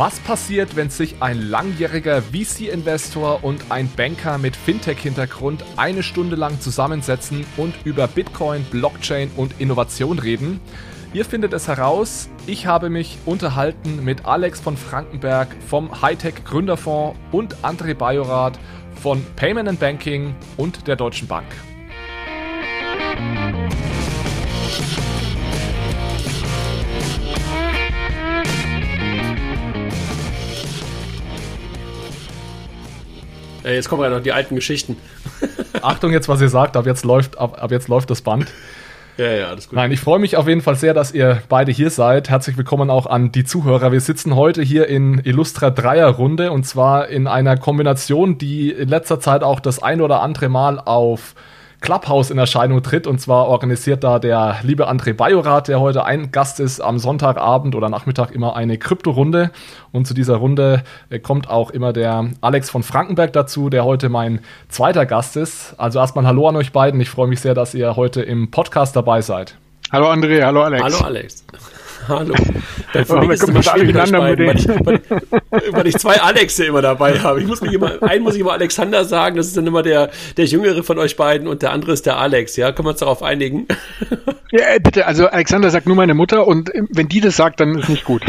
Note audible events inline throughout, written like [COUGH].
Was passiert, wenn sich ein langjähriger VC-Investor und ein Banker mit Fintech-Hintergrund eine Stunde lang zusammensetzen und über Bitcoin, Blockchain und Innovation reden? Ihr findet es heraus. Ich habe mich unterhalten mit Alex von Frankenberg vom Hightech Gründerfonds und André Bajorath von Payment and Banking und der Deutschen Bank. Äh, jetzt kommen ja noch die alten Geschichten. [LAUGHS] Achtung jetzt, was ihr sagt, ab jetzt läuft, ab, ab jetzt läuft das Band. Ja, ja, alles gut. Nein, ich freue mich auf jeden Fall sehr, dass ihr beide hier seid. Herzlich willkommen auch an die Zuhörer. Wir sitzen heute hier in Illustra Dreierrunde und zwar in einer Kombination, die in letzter Zeit auch das ein oder andere Mal auf Clubhouse in Erscheinung tritt. Und zwar organisiert da der liebe André Bajorath, der heute ein Gast ist, am Sonntagabend oder Nachmittag immer eine Krypto-Runde. Und zu dieser Runde äh, kommt auch immer der Alex von Frankenberg dazu, der heute mein zweiter Gast ist. Also erstmal Hallo an euch beiden. Ich freue mich sehr, dass ihr heute im Podcast dabei seid. Hallo André, hallo Alex. Hallo Alex. Hallo. [LAUGHS] Dann für mich ist immer schwierig mit beiden, weil ich, weil, weil ich zwei Alexe immer dabei habe. Ich muss mich immer, [LAUGHS] einen muss ich immer Alexander sagen, das ist dann immer der, der Jüngere von euch beiden und der andere ist der Alex, ja? Können wir uns darauf einigen? [LAUGHS] Ja, äh, bitte, also Alexander sagt nur meine Mutter und wenn die das sagt, dann ist nicht gut.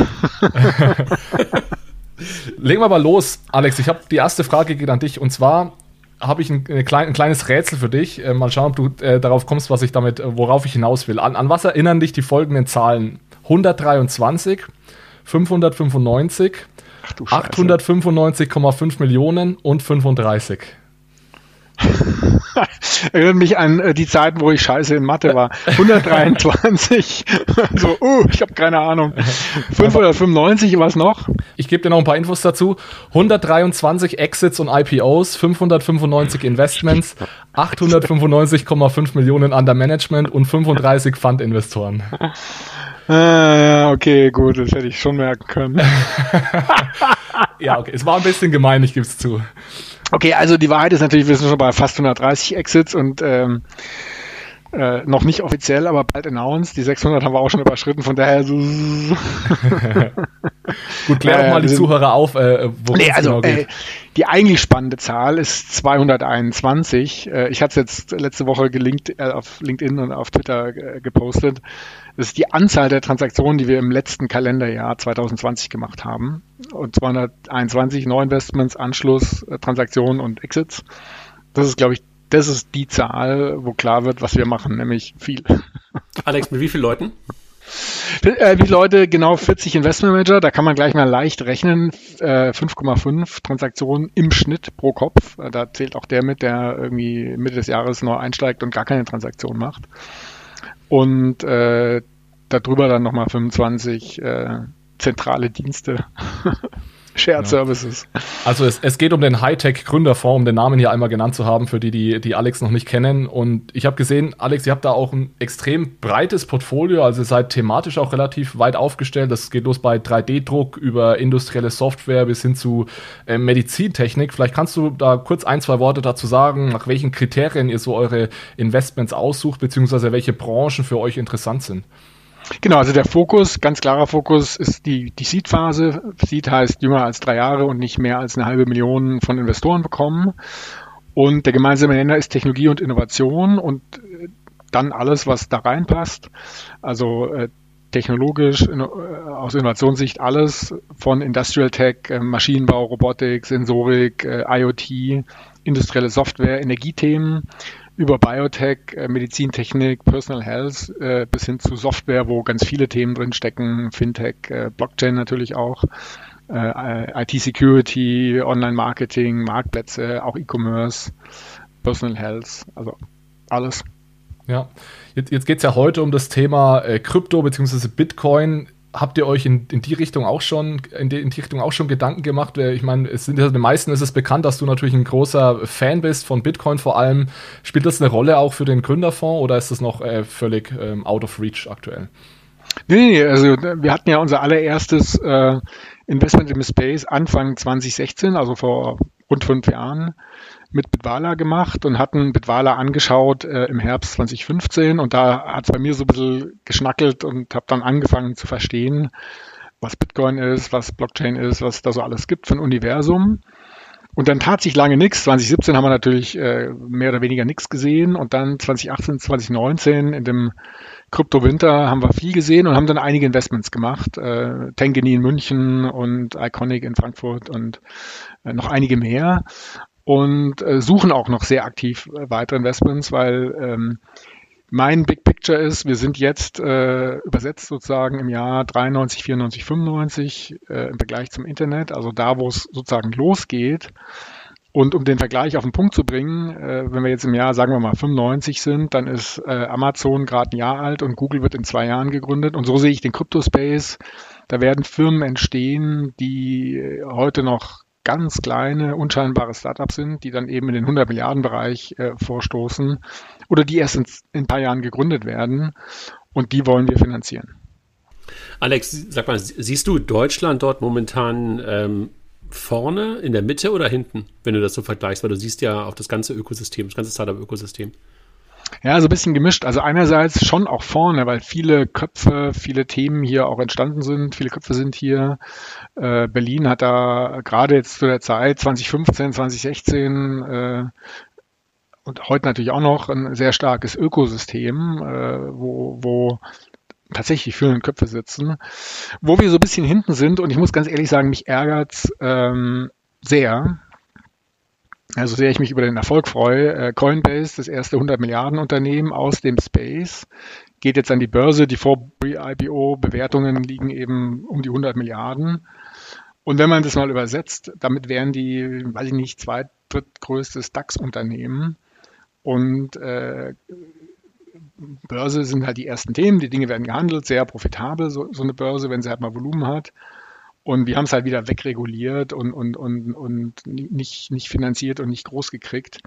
Legen wir mal los, Alex. Ich habe die erste Frage geht an dich und zwar habe ich ein, klein, ein, kleines Rätsel für dich. Äh, mal schauen, ob du äh, darauf kommst, was ich damit, äh, worauf ich hinaus will. An, an was erinnern dich die folgenden Zahlen? 123, 595, 895,5 Millionen und 35. [LAUGHS] Erinnert mich an äh, die Zeiten, wo ich scheiße in Mathe war. [LAUGHS] 123, [LAUGHS] so, uh, ich habe keine Ahnung. 595, was noch? Ich gebe dir noch ein paar Infos dazu. 123 Exits und IPOs, 595 Investments, 895,5 Millionen under Management und 35 Fund-Investoren. Ah, okay, gut, das hätte ich schon merken können. [LAUGHS] ja, okay, es war ein bisschen gemein, ich gebe es zu. Okay, also die Wahrheit ist natürlich, wir sind schon bei fast 130 Exits und ähm, äh, noch nicht offiziell, aber bald announced. Die 600 haben wir auch schon überschritten, von daher so. [LAUGHS] Gut, klär doch mal die Zuhörer auf, äh, worum nee, also, genau geht. Äh, die eigentlich spannende Zahl ist 221. Äh, ich hatte es jetzt letzte Woche gelinkt, äh, auf LinkedIn und auf Twitter äh, gepostet. Das ist die Anzahl der Transaktionen, die wir im letzten Kalenderjahr 2020 gemacht haben. Und 221 Neuinvestments, Anschluss, äh, Transaktionen und Exits. Das ist, glaube ich, das ist die Zahl, wo klar wird, was wir machen, nämlich viel. [LAUGHS] Alex, mit wie vielen Leuten? Äh, wie Leute, genau 40 Investment Manager, da kann man gleich mal leicht rechnen. Äh, 5,5 Transaktionen im Schnitt pro Kopf. Äh, da zählt auch der mit, der irgendwie Mitte des Jahres neu einsteigt und gar keine Transaktion macht und äh, darüber dann nochmal 25 äh, zentrale Dienste. [LAUGHS] Shared ja. Services. Also es, es geht um den Hightech-Gründerfonds, um den Namen hier einmal genannt zu haben, für die, die, die Alex noch nicht kennen. Und ich habe gesehen, Alex, ihr habt da auch ein extrem breites Portfolio, also ihr seid thematisch auch relativ weit aufgestellt. Das geht los bei 3D-Druck über industrielle Software bis hin zu äh, Medizintechnik. Vielleicht kannst du da kurz ein, zwei Worte dazu sagen, nach welchen Kriterien ihr so eure Investments aussucht, beziehungsweise welche Branchen für euch interessant sind. Genau, also der Fokus, ganz klarer Fokus ist die, die Seed-Phase. Seed heißt jünger als drei Jahre und nicht mehr als eine halbe Million von Investoren bekommen. Und der gemeinsame Nenner ist Technologie und Innovation und äh, dann alles, was da reinpasst. Also äh, technologisch, in, äh, aus Innovationssicht alles von Industrial Tech, äh, Maschinenbau, Robotik, Sensorik, äh, IoT, industrielle Software, Energiethemen über Biotech, äh, Medizintechnik, Personal Health äh, bis hin zu Software, wo ganz viele Themen drin stecken, Fintech, äh, Blockchain natürlich auch, IT-Security, Online-Marketing, Marktplätze, auch E-Commerce, Personal Health, also alles. Ja, jetzt, jetzt geht es ja heute um das Thema Krypto bzw. Bitcoin habt ihr euch in, in die Richtung auch schon in die, in die, Richtung auch schon Gedanken gemacht? Ich meine, es sind ja den meisten ist es bekannt, dass du natürlich ein großer Fan bist von Bitcoin vor allem. Spielt das eine Rolle auch für den Gründerfonds oder ist das noch äh, völlig ähm, out of reach aktuell? Nee, nee, also wir hatten ja unser allererstes äh, Investment im Space Anfang 2016, also vor rund fünf Jahren mit Bitwala gemacht und hatten Bitwala angeschaut äh, im Herbst 2015 und da hat es bei mir so ein bisschen geschnackelt und habe dann angefangen zu verstehen, was Bitcoin ist, was Blockchain ist, was da so alles gibt für ein Universum. Und dann tat sich lange nichts. 2017 haben wir natürlich äh, mehr oder weniger nichts gesehen. Und dann 2018, 2019 in dem Krypto-Winter haben wir viel gesehen und haben dann einige Investments gemacht. Äh, Tengeni in München und Iconic in Frankfurt und äh, noch einige mehr. Und äh, suchen auch noch sehr aktiv äh, weitere Investments, weil ähm, mein Big Picture ist, wir sind jetzt äh, übersetzt sozusagen im Jahr 93, 94, 95 äh, im Vergleich zum Internet, also da, wo es sozusagen losgeht. Und um den Vergleich auf den Punkt zu bringen, äh, wenn wir jetzt im Jahr, sagen wir mal, 95 sind, dann ist äh, Amazon gerade ein Jahr alt und Google wird in zwei Jahren gegründet. Und so sehe ich den Crypto-Space. Da werden Firmen entstehen, die heute noch ganz kleine, unscheinbare Startups sind, die dann eben in den 100 Milliarden Bereich äh, vorstoßen oder die erst in, in, ein paar Jahren gegründet werden und die wollen wir finanzieren. Alex, sag mal, siehst du Deutschland dort momentan ähm, vorne, in der Mitte oder hinten, wenn du das so vergleichst? Weil du siehst ja auch das ganze Ökosystem, das ganze Startup-Ökosystem. Ja, so ein bisschen gemischt. Also einerseits schon auch vorne, weil viele Köpfe, viele Themen hier auch entstanden sind. Viele Köpfe sind hier. Äh, Berlin hat da gerade jetzt zu der Zeit 2015, 2016 äh, und heute natürlich auch noch ein sehr starkes Ökosystem, äh, wo, wo tatsächlich führende Köpfe sitzen. Wo wir so ein bisschen hinten sind, und ich muss ganz ehrlich sagen, mich ärgert ähm, sehr, also sehr ich mich über den Erfolg freue. Äh, Coinbase, das erste 100 Milliarden Unternehmen aus dem Space, geht jetzt an die Börse. Die vor ipo Bewertungen liegen eben um die 100 Milliarden. Und wenn man das mal übersetzt, damit wären die, weiß ich nicht, zweit, drittgrößtes DAX-Unternehmen. Und äh, Börse sind halt die ersten Themen, die Dinge werden gehandelt, sehr profitabel, so, so eine Börse, wenn sie halt mal Volumen hat. Und wir haben es halt wieder wegreguliert und, und, und, und nicht, nicht finanziert und nicht groß gekriegt.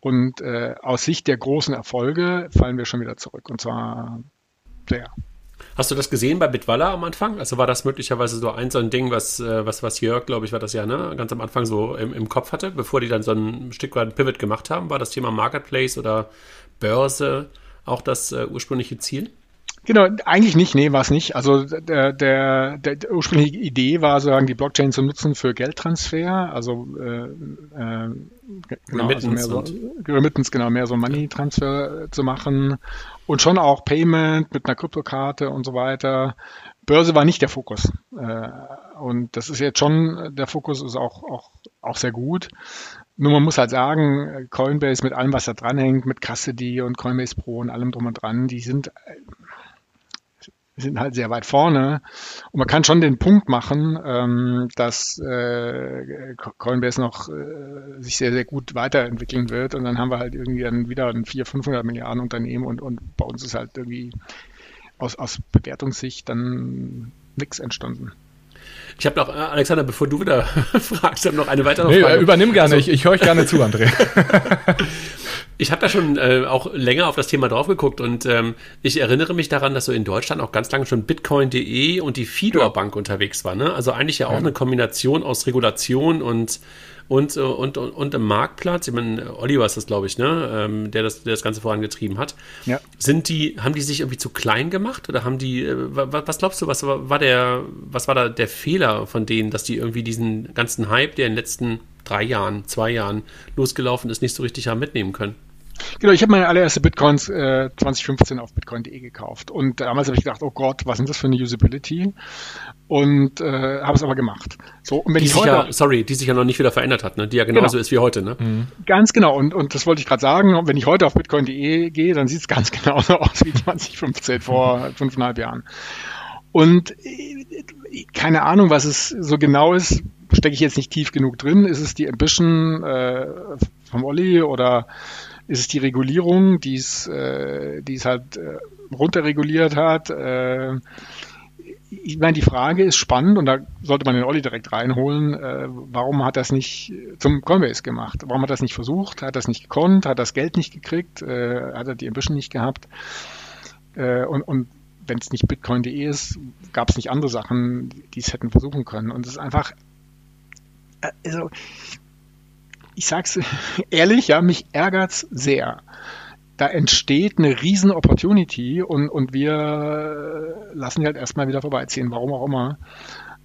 Und äh, aus Sicht der großen Erfolge fallen wir schon wieder zurück. Und zwar sehr. Hast du das gesehen bei Bitwalla am Anfang? Also war das möglicherweise so ein so ein Ding, was, äh, was, was Jörg, glaube ich, war das ja, ne, ganz am Anfang so im, im Kopf hatte, bevor die dann so ein Stück weit Pivot gemacht haben? War das Thema Marketplace oder Börse auch das äh, ursprüngliche Ziel? Genau, eigentlich nicht, nee, war es nicht. Also der, der, der, ursprüngliche Idee war sozusagen die Blockchain zu nutzen für Geldtransfer, also äh, äh, genau, also mehr so, Remittance, genau, mehr so Money-Transfer zu machen und schon auch Payment mit einer Kryptokarte und so weiter. Börse war nicht der Fokus. Äh, und das ist jetzt schon, der Fokus ist auch, auch, auch sehr gut. Nur man muss halt sagen, Coinbase mit allem, was da dranhängt, mit Custody und Coinbase Pro und allem drum und dran, die sind sind halt sehr weit vorne. Und man kann schon den Punkt machen, ähm, dass äh, Coinbase noch äh, sich sehr, sehr gut weiterentwickeln wird. Und dann haben wir halt irgendwie dann wieder ein 400, 500 Milliarden Unternehmen und, und bei uns ist halt irgendwie aus, aus Bewertungssicht dann nichts entstanden. Ich habe noch, äh, Alexander, bevor du wieder [LAUGHS] fragst, habe noch eine weitere nee, Frage. Übernimm gerne, also, ich, ich höre euch gerne zu, André. [LAUGHS] [LAUGHS] Ich habe da schon äh, auch länger auf das Thema drauf geguckt und ähm, ich erinnere mich daran, dass so in Deutschland auch ganz lange schon Bitcoin.de und die Fidor Bank ja. unterwegs war. Ne? Also eigentlich ja auch ja. eine Kombination aus Regulation und und, äh, und, und, und im Marktplatz, ich meine, Oliver ist das, glaube ich, ne, ähm, der, das, der das Ganze vorangetrieben hat. Ja. Sind die, haben die sich irgendwie zu klein gemacht oder haben die, äh, was glaubst du, was war der, was war da der Fehler von denen, dass die irgendwie diesen ganzen Hype, der in den letzten drei Jahren, zwei Jahren losgelaufen ist, nicht so richtig haben mitnehmen können? Genau, ich habe meine allererste Bitcoins äh, 2015 auf bitcoin.de gekauft und damals habe ich gedacht, oh Gott, was ist das für eine Usability? Und äh, habe es aber gemacht. So, und wenn die ich heute, ja, sorry, die sich ja noch nicht wieder verändert hat, ne? die ja genauso genau. ist wie heute. Ne? Mhm. Ganz genau, und, und das wollte ich gerade sagen, wenn ich heute auf bitcoin.de gehe, dann sieht es ganz [LAUGHS] genauso aus wie 2015 vor fünfeinhalb Jahren. Und äh, keine Ahnung, was es so genau ist, stecke ich jetzt nicht tief genug drin. Ist es die Ambition äh, vom Olli oder ist es die Regulierung, die es, äh, die es halt äh, runterreguliert hat. Äh, ich meine, die Frage ist spannend und da sollte man den Olli direkt reinholen. Äh, warum hat das nicht zum Coinbase gemacht? Warum hat das nicht versucht? Hat das nicht gekonnt? Hat das Geld nicht gekriegt? Äh, hat er die Ambition nicht gehabt? Äh, und, und wenn es nicht bitcoin.de ist, gab es nicht andere Sachen, die es hätten versuchen können. Und es ist einfach, äh, also ich sag's ehrlich, ja, mich ärgert's sehr. da entsteht eine riesen Opportunity und, und wir lassen die halt erstmal wieder vorbeiziehen, warum auch immer.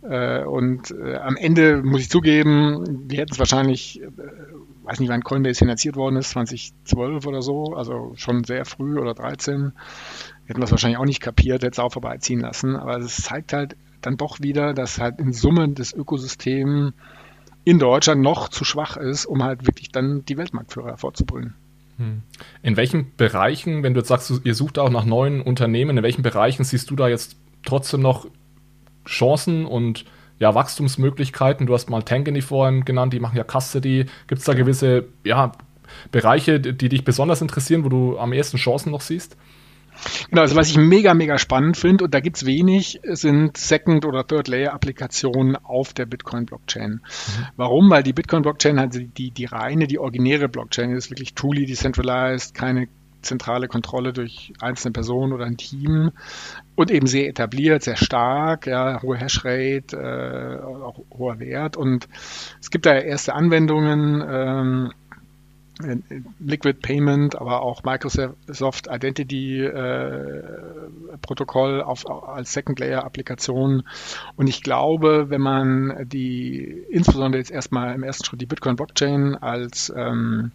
Äh, und äh, am Ende muss ich zugeben, wir hätten es wahrscheinlich, äh, weiß nicht, wann Coinbase finanziert worden ist, 2012 oder so, also schon sehr früh oder 13, hätten wir es wahrscheinlich auch nicht kapiert, hätte es auch vorbeiziehen lassen. Aber es zeigt halt dann doch wieder, dass halt in Summe das Ökosystem in Deutschland noch zu schwach ist, um halt wirklich dann die Weltmarktführer hervorzubringen. Hm. In welchen Bereichen, wenn du jetzt sagst, ihr sucht auch nach neuen Unternehmen, in welchen Bereichen siehst du da jetzt trotzdem noch Chancen und ja, Wachstumsmöglichkeiten? Du hast mal Tankany vorhin genannt, die machen ja Custody. Gibt es da gewisse ja, Bereiche, die dich besonders interessieren, wo du am ehesten Chancen noch siehst? Genau, also was ich mega, mega spannend finde, und da gibt es wenig, sind Second- oder Third-Layer-Applikationen auf der Bitcoin-Blockchain. Mhm. Warum? Weil die Bitcoin-Blockchain halt die, die reine, die originäre Blockchain ist, wirklich truly decentralized, keine zentrale Kontrolle durch einzelne Personen oder ein Team und eben sehr etabliert, sehr stark, ja, hohe Hashrate, äh, auch hoher Wert. Und es gibt da erste Anwendungen, ähm, Liquid Payment, aber auch Microsoft Identity äh, Protokoll auf, als Second Layer Applikation. Und ich glaube, wenn man die, insbesondere jetzt erstmal im ersten Schritt die Bitcoin Blockchain als ähm,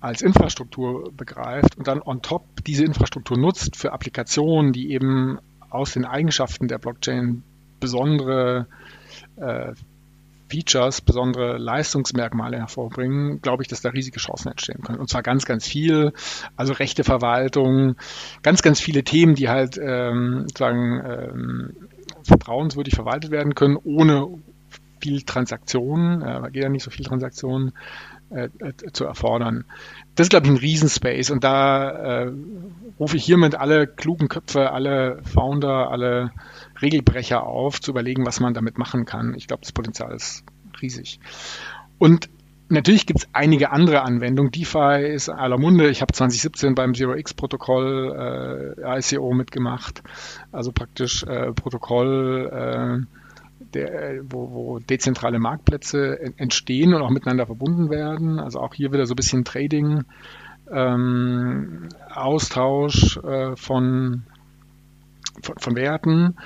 als Infrastruktur begreift und dann on top diese Infrastruktur nutzt für Applikationen, die eben aus den Eigenschaften der Blockchain besondere äh, Features, besondere Leistungsmerkmale hervorbringen, glaube ich, dass da riesige Chancen entstehen können. Und zwar ganz, ganz viel, also rechte Verwaltung, ganz, ganz viele Themen, die halt ähm, sozusagen ähm, vertrauenswürdig verwaltet werden können, ohne viel Transaktionen, äh, geht ja nicht so viel Transaktionen, äh, äh, zu erfordern. Das ist, glaube ich, ein Riesenspace und da äh, rufe ich hiermit alle klugen Köpfe, alle Founder, alle Regelbrecher auf, zu überlegen, was man damit machen kann. Ich glaube, das Potenzial ist riesig. Und Natürlich gibt es einige andere Anwendungen. DeFi ist aller Munde. Ich habe 2017 beim Zero-X-Protokoll äh, ICO mitgemacht. Also praktisch äh, Protokoll äh, der, wo, wo dezentrale Marktplätze entstehen und auch miteinander verbunden werden. Also auch hier wieder so ein bisschen Trading, ähm, Austausch äh, von, von, von, Werten,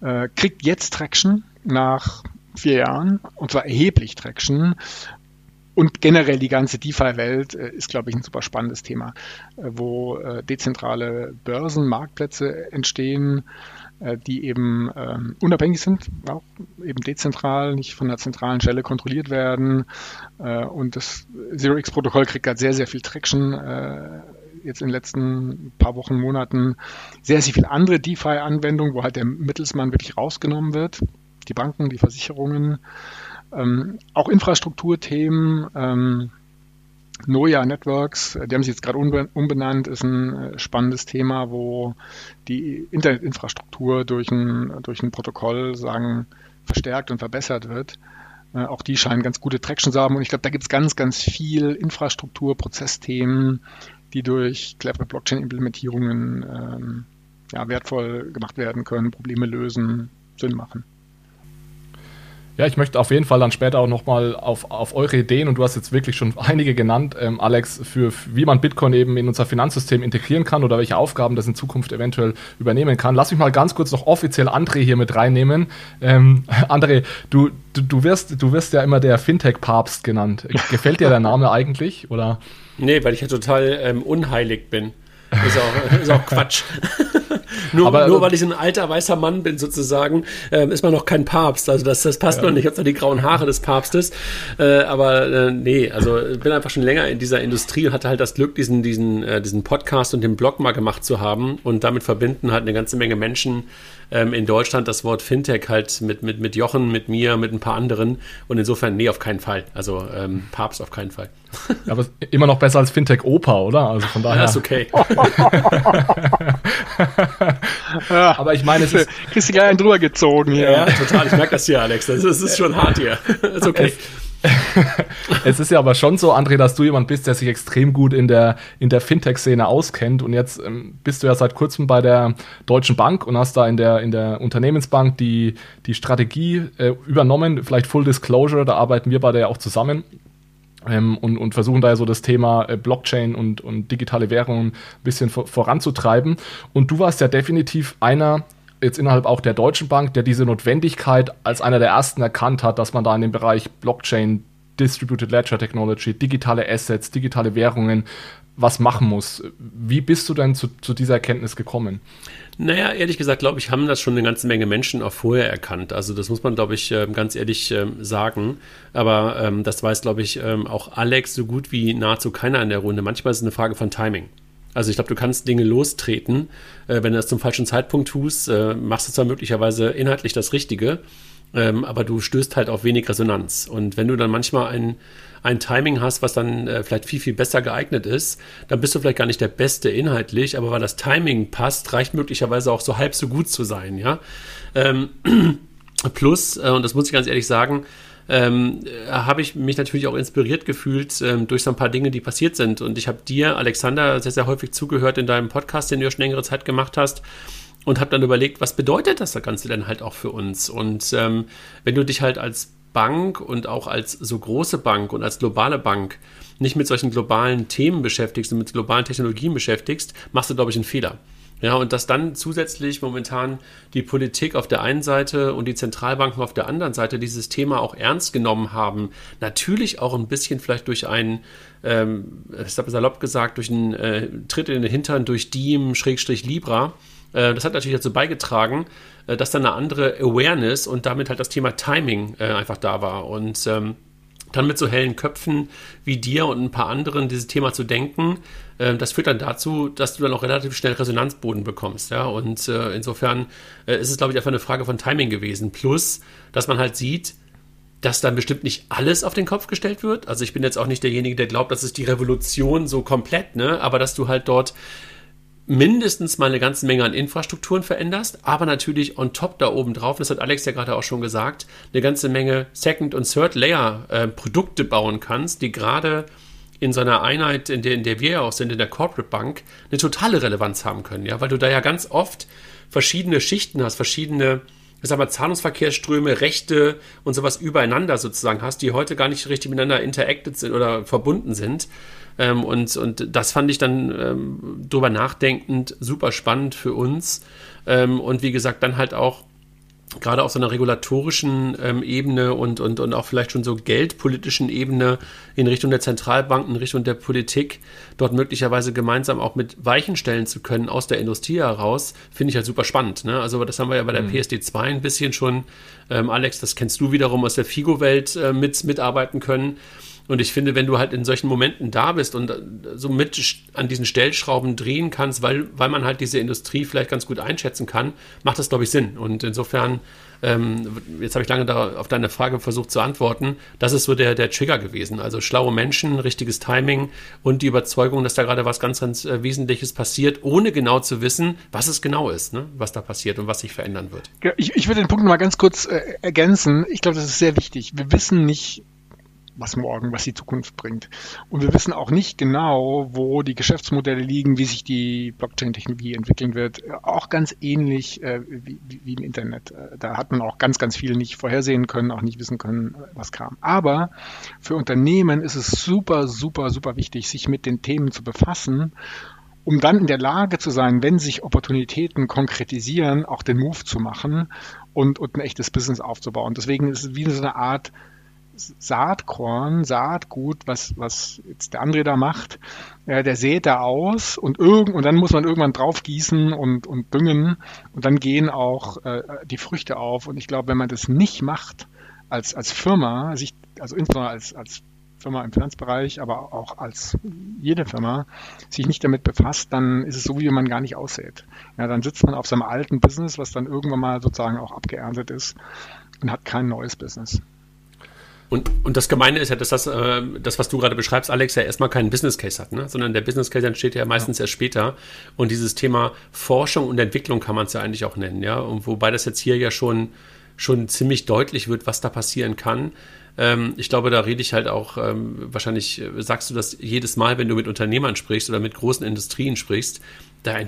äh, kriegt jetzt Traction nach vier Jahren und zwar erheblich Traction. Und generell die ganze DeFi-Welt äh, ist, glaube ich, ein super spannendes Thema, äh, wo äh, dezentrale Börsen, Marktplätze entstehen, äh, die eben ähm, unabhängig sind, auch eben dezentral, nicht von einer zentralen Stelle kontrolliert werden. Äh, und das Zero-X-Protokoll kriegt gerade sehr, sehr viel Traction. Äh, jetzt in den letzten paar Wochen, Monaten sehr, sehr viele andere DeFi-Anwendungen, wo halt der Mittelsmann wirklich rausgenommen wird. Die Banken, die Versicherungen, ähm, auch Infrastrukturthemen. Ähm, Noja Networks, äh, die haben sich jetzt gerade umbenannt, ist ein äh, spannendes Thema, wo die Internetinfrastruktur durch ein, durch ein Protokoll sagen, verstärkt und verbessert wird. Äh, auch die scheinen ganz gute Traction zu haben. Und ich glaube, da gibt es ganz, ganz viel Infrastruktur, Prozessthemen, die durch clevere Blockchain-Implementierungen ähm, ja, wertvoll gemacht werden können, Probleme lösen, Sinn machen. Ja, ich möchte auf jeden Fall dann später auch nochmal auf, auf eure Ideen, und du hast jetzt wirklich schon einige genannt, ähm, Alex, für, wie man Bitcoin eben in unser Finanzsystem integrieren kann oder welche Aufgaben das in Zukunft eventuell übernehmen kann. Lass mich mal ganz kurz noch offiziell André hier mit reinnehmen. Ähm, [LAUGHS] André, du, du, du, wirst, du wirst ja immer der Fintech-Papst genannt. Gefällt dir der Name [LAUGHS] eigentlich? Oder? Nee, weil ich ja total ähm, unheilig bin. Ist auch, ist auch Quatsch. [LAUGHS] nur, aber, nur weil ich ein alter weißer Mann bin, sozusagen, ähm, ist man noch kein Papst. Also das, das passt ja. noch nicht. Ich habe zwar die grauen Haare des Papstes, äh, aber äh, nee, also bin einfach schon länger in dieser Industrie und hatte halt das Glück, diesen, diesen, äh, diesen Podcast und den Blog mal gemacht zu haben und damit verbinden halt eine ganze Menge Menschen ähm, in Deutschland das Wort Fintech halt mit, mit, mit Jochen, mit mir, mit ein paar anderen. Und insofern, nee, auf keinen Fall. Also ähm, Papst auf keinen Fall. Ja, [LAUGHS] aber immer noch besser als Fintech Opa, oder? Also von daher. Ja, ist okay. ja, [LAUGHS] aber ich meine, es ist. Kriegst du gleich einen drüber gezogen hier. Ja, total. Ich merke das hier, Alex. Das ist, das ist schon hart hier. [LAUGHS] ist okay. es [LAUGHS] ist ja aber schon so, André, dass du jemand bist, der sich extrem gut in der, in der Fintech-Szene auskennt. Und jetzt ähm, bist du ja seit kurzem bei der Deutschen Bank und hast da in der, in der Unternehmensbank die, die Strategie äh, übernommen. Vielleicht Full Disclosure, da arbeiten wir beide ja auch zusammen. ähm, und, und versuchen da ja so das Thema äh, Blockchain und, und digitale Währungen ein bisschen vor, voranzutreiben. Und du warst ja definitiv einer, jetzt innerhalb auch der Deutschen Bank, der diese Notwendigkeit als einer der ersten erkannt hat, dass man da in dem Bereich Blockchain, Distributed Ledger Technology, digitale Assets, digitale Währungen was machen muss. Wie bist du denn zu, zu dieser Erkenntnis gekommen? Naja, ehrlich gesagt, glaube ich, haben das schon eine ganze Menge Menschen auch vorher erkannt. Also das muss man, glaube ich, ähm, ganz ehrlich ähm, sagen. Aber ähm, das weiß, glaube ich, auch Alex so gut wie nahezu keiner in der Runde. Manchmal ist es eine Frage von Timing. Also ich glaube, du kannst Dinge lostreten. Äh, wenn du das zum falschen Zeitpunkt tust, äh, machst du zwar möglicherweise inhaltlich das Richtige, aber du stößt halt auf wenig Resonanz. Und wenn du dann manchmal ein ein Timing hast, was dann äh, vielleicht viel, viel besser geeignet ist, dann bist du vielleicht gar nicht der Beste inhaltlich, aber weil das Timing passt, reicht möglicherweise auch so halb so gut zu sein, ja. Ähm, [CLEARS THROAT] plus, äh, und das muss ich ganz ehrlich sagen, ähm, habe ich mich natürlich auch inspiriert gefühlt ähm, durch so ein paar Dinge, die passiert sind. Und ich habe dir, Alexander, sehr, sehr häufig zugehört in deinem Podcast, den du ja schon längere Zeit gemacht hast. Und habe dann überlegt, was bedeutet das Ganze denn halt auch für uns? Und ähm, wenn du dich halt als Bank und auch als so große Bank und als globale Bank nicht mit solchen globalen Themen beschäftigst und mit globalen Technologien beschäftigst, machst du, glaube ich, einen Fehler. Ja, und dass dann zusätzlich momentan die Politik auf der einen Seite und die Zentralbanken auf der anderen Seite dieses Thema auch ernst genommen haben, natürlich auch ein bisschen vielleicht durch einen, ähm, ich habe salopp gesagt, durch einen äh, Tritt in den Hintern durch Diem, Schrägstrich Libra, äh, das hat natürlich dazu beigetragen, äh, dass dann eine andere Awareness und damit halt das Thema Timing äh, einfach da war. Und ähm, dann mit so hellen Köpfen wie dir und ein paar anderen dieses Thema zu denken, äh, das führt dann dazu, dass du dann auch relativ schnell Resonanzboden bekommst. Ja? Und äh, insofern äh, ist es, glaube ich, einfach eine Frage von Timing gewesen. Plus, dass man halt sieht, dass dann bestimmt nicht alles auf den Kopf gestellt wird. Also ich bin jetzt auch nicht derjenige, der glaubt, das ist die Revolution so komplett, ne? Aber dass du halt dort mindestens mal eine ganze Menge an Infrastrukturen veränderst, aber natürlich on top da oben drauf, das hat Alex ja gerade auch schon gesagt, eine ganze Menge Second- und Third-Layer-Produkte äh, bauen kannst, die gerade in so einer Einheit, in der, in der wir ja auch sind, in der Corporate Bank, eine totale Relevanz haben können, ja, weil du da ja ganz oft verschiedene Schichten hast, verschiedene ich sag mal, Zahlungsverkehrsströme, Rechte und sowas übereinander sozusagen hast, die heute gar nicht richtig miteinander interacted sind oder verbunden sind. Ähm, und, und das fand ich dann ähm, drüber nachdenkend super spannend für uns. Ähm, und wie gesagt, dann halt auch gerade auf so einer regulatorischen ähm, Ebene und, und, und auch vielleicht schon so geldpolitischen Ebene in Richtung der Zentralbanken, in Richtung der Politik, dort möglicherweise gemeinsam auch mit Weichen stellen zu können aus der Industrie heraus, finde ich halt super spannend. Ne? Also das haben wir ja bei der mhm. PSD2 ein bisschen schon, ähm, Alex, das kennst du wiederum aus der FIGO-Welt äh, mit, mitarbeiten können. Und ich finde, wenn du halt in solchen Momenten da bist und so mit an diesen Stellschrauben drehen kannst, weil, weil man halt diese Industrie vielleicht ganz gut einschätzen kann, macht das, glaube ich, Sinn. Und insofern, ähm, jetzt habe ich lange da auf deine Frage versucht zu antworten, das ist so der, der Trigger gewesen. Also schlaue Menschen, richtiges Timing und die Überzeugung, dass da gerade was ganz, ganz äh, Wesentliches passiert, ohne genau zu wissen, was es genau ist, ne? was da passiert und was sich verändern wird. Ich, ich würde den Punkt noch mal ganz kurz äh, ergänzen. Ich glaube, das ist sehr wichtig. Wir wissen nicht, was morgen, was die Zukunft bringt. Und wir wissen auch nicht genau, wo die Geschäftsmodelle liegen, wie sich die Blockchain-Technologie entwickeln wird. Auch ganz ähnlich äh, wie, wie, im Internet. Äh, da hat man auch ganz, ganz viel nicht vorhersehen können, auch nicht wissen können, was kam. Aber für Unternehmen ist es super, super, super wichtig, sich mit den Themen zu befassen um dann in der Lage zu sein, wenn sich Opportunitäten konkretisieren, auch den Move zu machen und, und ein echtes Business aufzubauen. Deswegen ist es wie so eine Art Saatkorn, Saatgut, was, was jetzt der André da macht, äh, der sät da aus und, irgend, und dann muss man irgendwann drauf gießen und, und düngen und dann gehen auch äh, die Früchte auf. Und ich glaube, wenn man das nicht macht als, als Firma, sich, also insbesondere als, als Firma im Finanzbereich, aber auch als jede Firma sich nicht damit befasst, dann ist es so, wie man gar nicht aussät. Ja, dann sitzt man auf seinem alten Business, was dann irgendwann mal sozusagen auch abgeerntet ist und hat kein neues Business. Und, und das Gemeine ist ja, dass das, äh, das, was du gerade beschreibst, Alex, ja erstmal keinen Business Case hat, ne? sondern der Business Case entsteht ja meistens ja. erst später. Und dieses Thema Forschung und Entwicklung kann man es ja eigentlich auch nennen, ja. Und wobei das jetzt hier ja schon schon ziemlich deutlich wird, was da passieren kann. Ähm, ich glaube, da rede ich halt auch, ähm, wahrscheinlich äh, sagst du das jedes Mal, wenn du mit Unternehmern sprichst oder mit großen Industrien sprichst, da,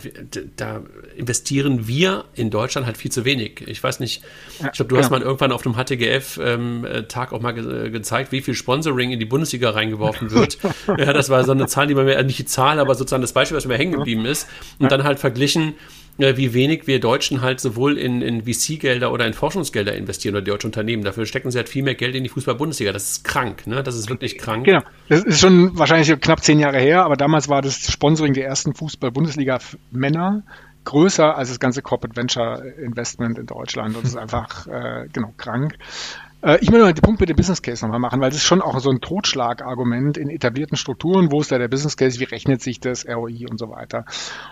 da, investieren wir in Deutschland halt viel zu wenig. Ich weiß nicht, ich glaube, du ja. hast mal irgendwann auf dem HTGF-Tag ähm, auch mal ge gezeigt, wie viel Sponsoring in die Bundesliga reingeworfen wird. [LAUGHS] ja, das war so eine Zahl, die mir, nicht die Zahl, aber sozusagen das Beispiel, was mir hängen geblieben ist. Und dann halt verglichen, wie wenig wir Deutschen halt sowohl in, in VC-Gelder oder in Forschungsgelder investieren oder die deutschen Unternehmen. Dafür stecken sie halt viel mehr Geld in die Fußball-Bundesliga. Das ist krank, ne? Das ist wirklich krank. Genau. Das ist schon wahrscheinlich knapp zehn Jahre her, aber damals war das Sponsoring der ersten Fußball-Bundesliga-Männer größer als das ganze Corporate Venture Investment in Deutschland. Und das ist einfach äh, genau krank. Äh, ich will mal den Punkt mit dem Business Case nochmal machen, weil das ist schon auch so ein Totschlagargument in etablierten Strukturen. Wo ist da der Business Case? Wie rechnet sich das? ROI und so weiter.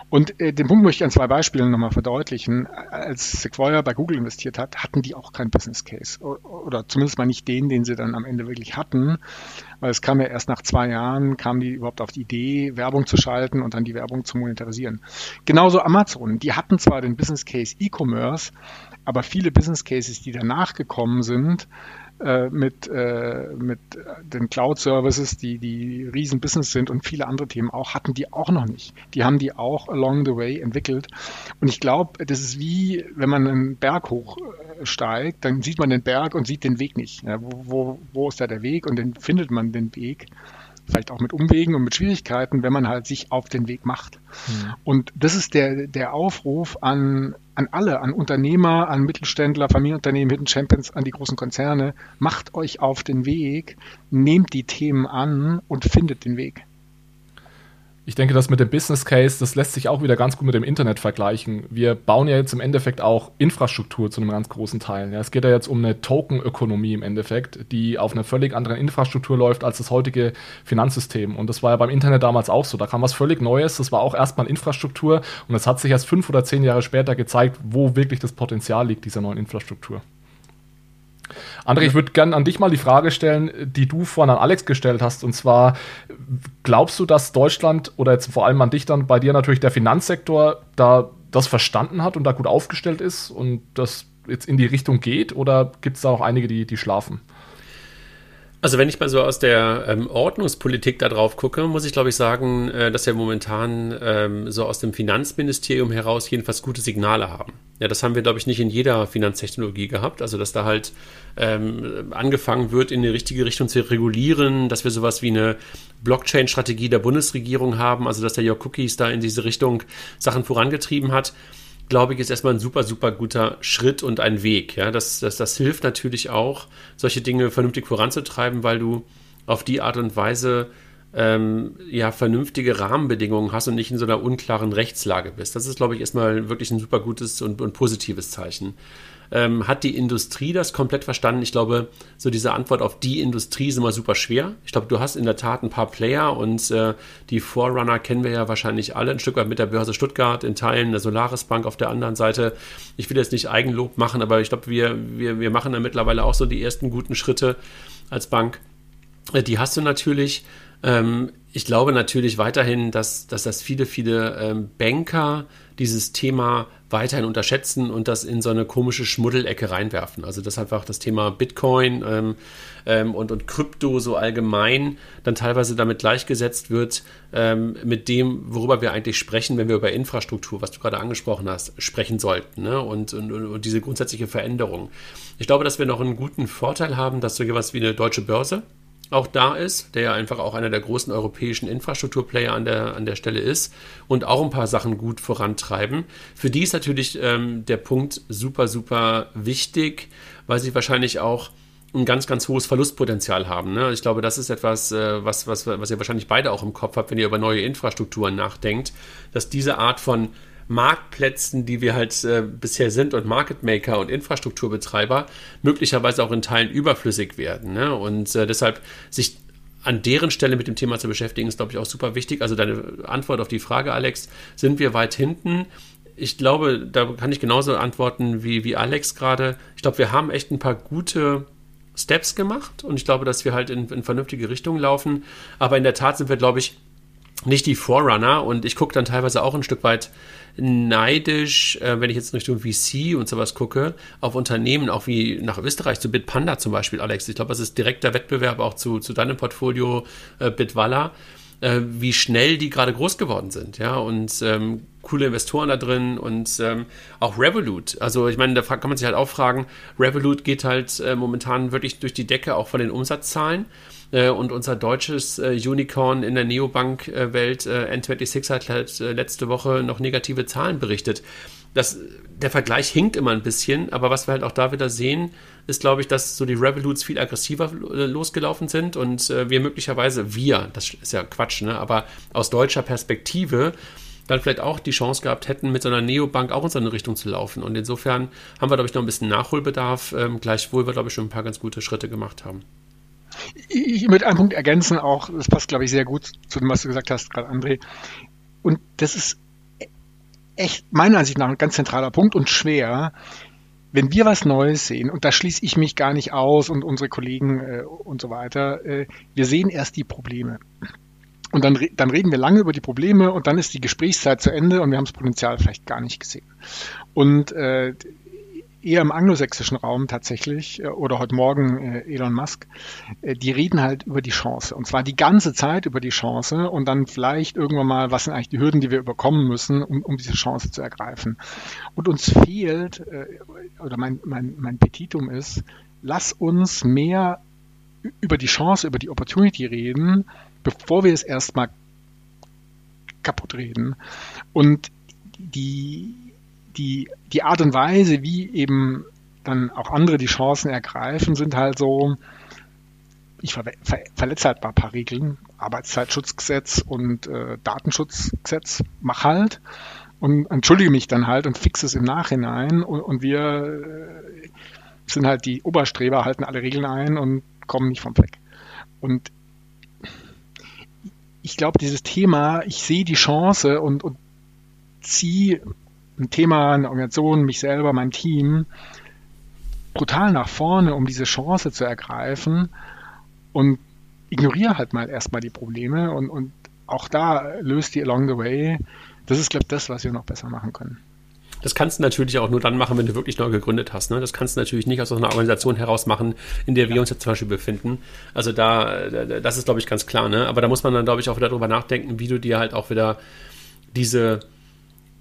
Und äh, den Punkt möchte ich an zwei Beispielen nochmal verdeutlichen. Als Sequoia bei Google investiert hat, hatten die auch keinen Business Case. Oder zumindest mal nicht den, den sie dann am Ende wirklich hatten. Weil es kam ja erst nach zwei Jahren, kamen die überhaupt auf die Idee, Werbung zu schalten und dann die Werbung zu monetarisieren. Genauso Amazon. Die hatten zwar den Business Case E-Commerce, aber viele Business Cases, die danach gekommen sind, äh, mit, äh, mit den Cloud-Services, die, die riesen Business sind und viele andere Themen auch, hatten die auch noch nicht. Die haben die auch along the way entwickelt. Und ich glaube, das ist wie, wenn man einen Berg hochsteigt, dann sieht man den Berg und sieht den Weg nicht. Ja, wo, wo, wo ist da der Weg? Und dann findet man den Weg vielleicht auch mit Umwegen und mit Schwierigkeiten, wenn man halt sich auf den Weg macht. Mhm. Und das ist der, der Aufruf an, an alle, an Unternehmer, an Mittelständler, Familienunternehmen, Hidden Champions, an die großen Konzerne, macht euch auf den Weg, nehmt die Themen an und findet den Weg. Ich denke, das mit dem Business Case, das lässt sich auch wieder ganz gut mit dem Internet vergleichen. Wir bauen ja jetzt im Endeffekt auch Infrastruktur zu einem ganz großen Teil. Ja, es geht ja jetzt um eine Token-Ökonomie im Endeffekt, die auf einer völlig anderen Infrastruktur läuft als das heutige Finanzsystem. Und das war ja beim Internet damals auch so. Da kam was völlig Neues. Das war auch erstmal Infrastruktur. Und es hat sich erst fünf oder zehn Jahre später gezeigt, wo wirklich das Potenzial liegt dieser neuen Infrastruktur. André, ich würde gerne an dich mal die Frage stellen, die du vorhin an Alex gestellt hast. Und zwar, glaubst du, dass Deutschland oder jetzt vor allem an dich dann bei dir natürlich der Finanzsektor da das verstanden hat und da gut aufgestellt ist und das jetzt in die Richtung geht? Oder gibt es da auch einige, die, die schlafen? Also wenn ich mal so aus der ähm, Ordnungspolitik da drauf gucke, muss ich glaube ich sagen, äh, dass wir momentan ähm, so aus dem Finanzministerium heraus jedenfalls gute Signale haben. Ja, das haben wir glaube ich nicht in jeder Finanztechnologie gehabt. Also dass da halt ähm, angefangen wird, in die richtige Richtung zu regulieren, dass wir sowas wie eine Blockchain-Strategie der Bundesregierung haben, also dass der Jörg Cookies da in diese Richtung Sachen vorangetrieben hat glaube ich, ist erstmal ein super, super guter Schritt und ein Weg. Ja, das, das, das hilft natürlich auch, solche Dinge vernünftig voranzutreiben, weil du auf die Art und Weise ähm, ja, vernünftige Rahmenbedingungen hast und nicht in so einer unklaren Rechtslage bist. Das ist, glaube ich, erstmal wirklich ein super gutes und, und positives Zeichen. Ähm, hat die Industrie das komplett verstanden? Ich glaube, so diese Antwort auf die Industrie ist immer super schwer. Ich glaube, du hast in der Tat ein paar Player und äh, die Forerunner kennen wir ja wahrscheinlich alle, ein Stück weit mit der Börse Stuttgart, in Teilen der Solaris Bank auf der anderen Seite. Ich will jetzt nicht Eigenlob machen, aber ich glaube, wir, wir, wir machen da mittlerweile auch so die ersten guten Schritte als Bank. Äh, die hast du natürlich. Ähm, ich glaube natürlich weiterhin, dass, dass das viele, viele ähm, Banker dieses Thema weiterhin unterschätzen und das in so eine komische Schmuddelecke reinwerfen. Also dass einfach das Thema Bitcoin ähm, ähm, und, und Krypto so allgemein dann teilweise damit gleichgesetzt wird ähm, mit dem, worüber wir eigentlich sprechen, wenn wir über Infrastruktur, was du gerade angesprochen hast, sprechen sollten. Ne? Und, und, und diese grundsätzliche Veränderung. Ich glaube, dass wir noch einen guten Vorteil haben, dass so etwas wie eine deutsche Börse auch da ist, der ja einfach auch einer der großen europäischen Infrastrukturplayer an der, an der Stelle ist und auch ein paar Sachen gut vorantreiben. Für die ist natürlich ähm, der Punkt super, super wichtig, weil sie wahrscheinlich auch ein ganz, ganz hohes Verlustpotenzial haben. Ne? Ich glaube, das ist etwas, äh, was, was, was ihr wahrscheinlich beide auch im Kopf habt, wenn ihr über neue Infrastrukturen nachdenkt, dass diese Art von Marktplätzen, die wir halt äh, bisher sind und Market Maker und Infrastrukturbetreiber möglicherweise auch in Teilen überflüssig werden. Ne? Und äh, deshalb sich an deren Stelle mit dem Thema zu beschäftigen, ist, glaube ich, auch super wichtig. Also deine Antwort auf die Frage, Alex, sind wir weit hinten? Ich glaube, da kann ich genauso antworten wie, wie Alex gerade. Ich glaube, wir haben echt ein paar gute Steps gemacht und ich glaube, dass wir halt in, in vernünftige Richtungen laufen. Aber in der Tat sind wir, glaube ich, nicht die Forerunner und ich gucke dann teilweise auch ein Stück weit neidisch, äh, wenn ich jetzt in Richtung VC und sowas gucke, auf Unternehmen, auch wie nach Österreich, zu Bitpanda zum Beispiel, Alex. Ich glaube, das ist direkter Wettbewerb auch zu, zu deinem Portfolio äh, Bitwalla, äh, wie schnell die gerade groß geworden sind, ja, und ähm, coole Investoren da drin und ähm, auch Revolut. Also ich meine, da kann man sich halt auch fragen, Revolut geht halt äh, momentan wirklich durch die Decke, auch von den Umsatzzahlen. Äh, und unser deutsches äh, Unicorn in der Neobank-Welt, äh, N26, hat halt letzte Woche noch negative Zahlen berichtet. Das, der Vergleich hinkt immer ein bisschen, aber was wir halt auch da wieder sehen, ist, glaube ich, dass so die Revoluts viel aggressiver losgelaufen sind und äh, wir möglicherweise, wir, das ist ja Quatsch, ne, aber aus deutscher Perspektive dann vielleicht auch die Chance gehabt hätten, mit so einer Neobank auch in so eine Richtung zu laufen. Und insofern haben wir, glaube ich, noch ein bisschen Nachholbedarf, ähm, gleichwohl wir, glaube ich, schon ein paar ganz gute Schritte gemacht haben. Ich möchte einen Punkt ergänzen, auch, das passt, glaube ich, sehr gut zu dem, was du gesagt hast, gerade André. Und das ist echt meiner Ansicht nach ein ganz zentraler Punkt und schwer. Wenn wir was Neues sehen, und da schließe ich mich gar nicht aus und unsere Kollegen äh, und so weiter, äh, wir sehen erst die Probleme. Und dann, dann reden wir lange über die Probleme und dann ist die Gesprächszeit zu Ende und wir haben das Potenzial vielleicht gar nicht gesehen. Und äh, eher im anglosächsischen Raum tatsächlich, äh, oder heute Morgen äh, Elon Musk, äh, die reden halt über die Chance. Und zwar die ganze Zeit über die Chance und dann vielleicht irgendwann mal, was sind eigentlich die Hürden, die wir überkommen müssen, um, um diese Chance zu ergreifen. Und uns fehlt, oder mein, mein, mein Petitum ist, lass uns mehr über die Chance, über die Opportunity reden, bevor wir es erstmal kaputt reden. Und die, die, die Art und Weise, wie eben dann auch andere die Chancen ergreifen, sind halt so, ich ver ver verletze halt ein paar Regeln, Arbeitszeitschutzgesetz und äh, Datenschutzgesetz, mach halt und entschuldige mich dann halt und fixe es im Nachhinein und, und wir äh, sind halt die Oberstreber, halten alle Regeln ein und kommen nicht vom Fleck. Und ich glaube, dieses Thema, ich sehe die Chance und, und ziehe ein Thema, eine Organisation, mich selber, mein Team brutal nach vorne, um diese Chance zu ergreifen und ignoriere halt mal erstmal die Probleme und, und auch da löst die along the way. Das ist, glaube ich, das, was wir noch besser machen können. Das kannst du natürlich auch nur dann machen, wenn du wirklich neu gegründet hast. Ne? Das kannst du natürlich nicht aus einer Organisation heraus machen, in der wir uns jetzt zum Beispiel befinden. Also da, das ist, glaube ich, ganz klar. Ne? Aber da muss man dann, glaube ich, auch wieder darüber nachdenken, wie du dir halt auch wieder diese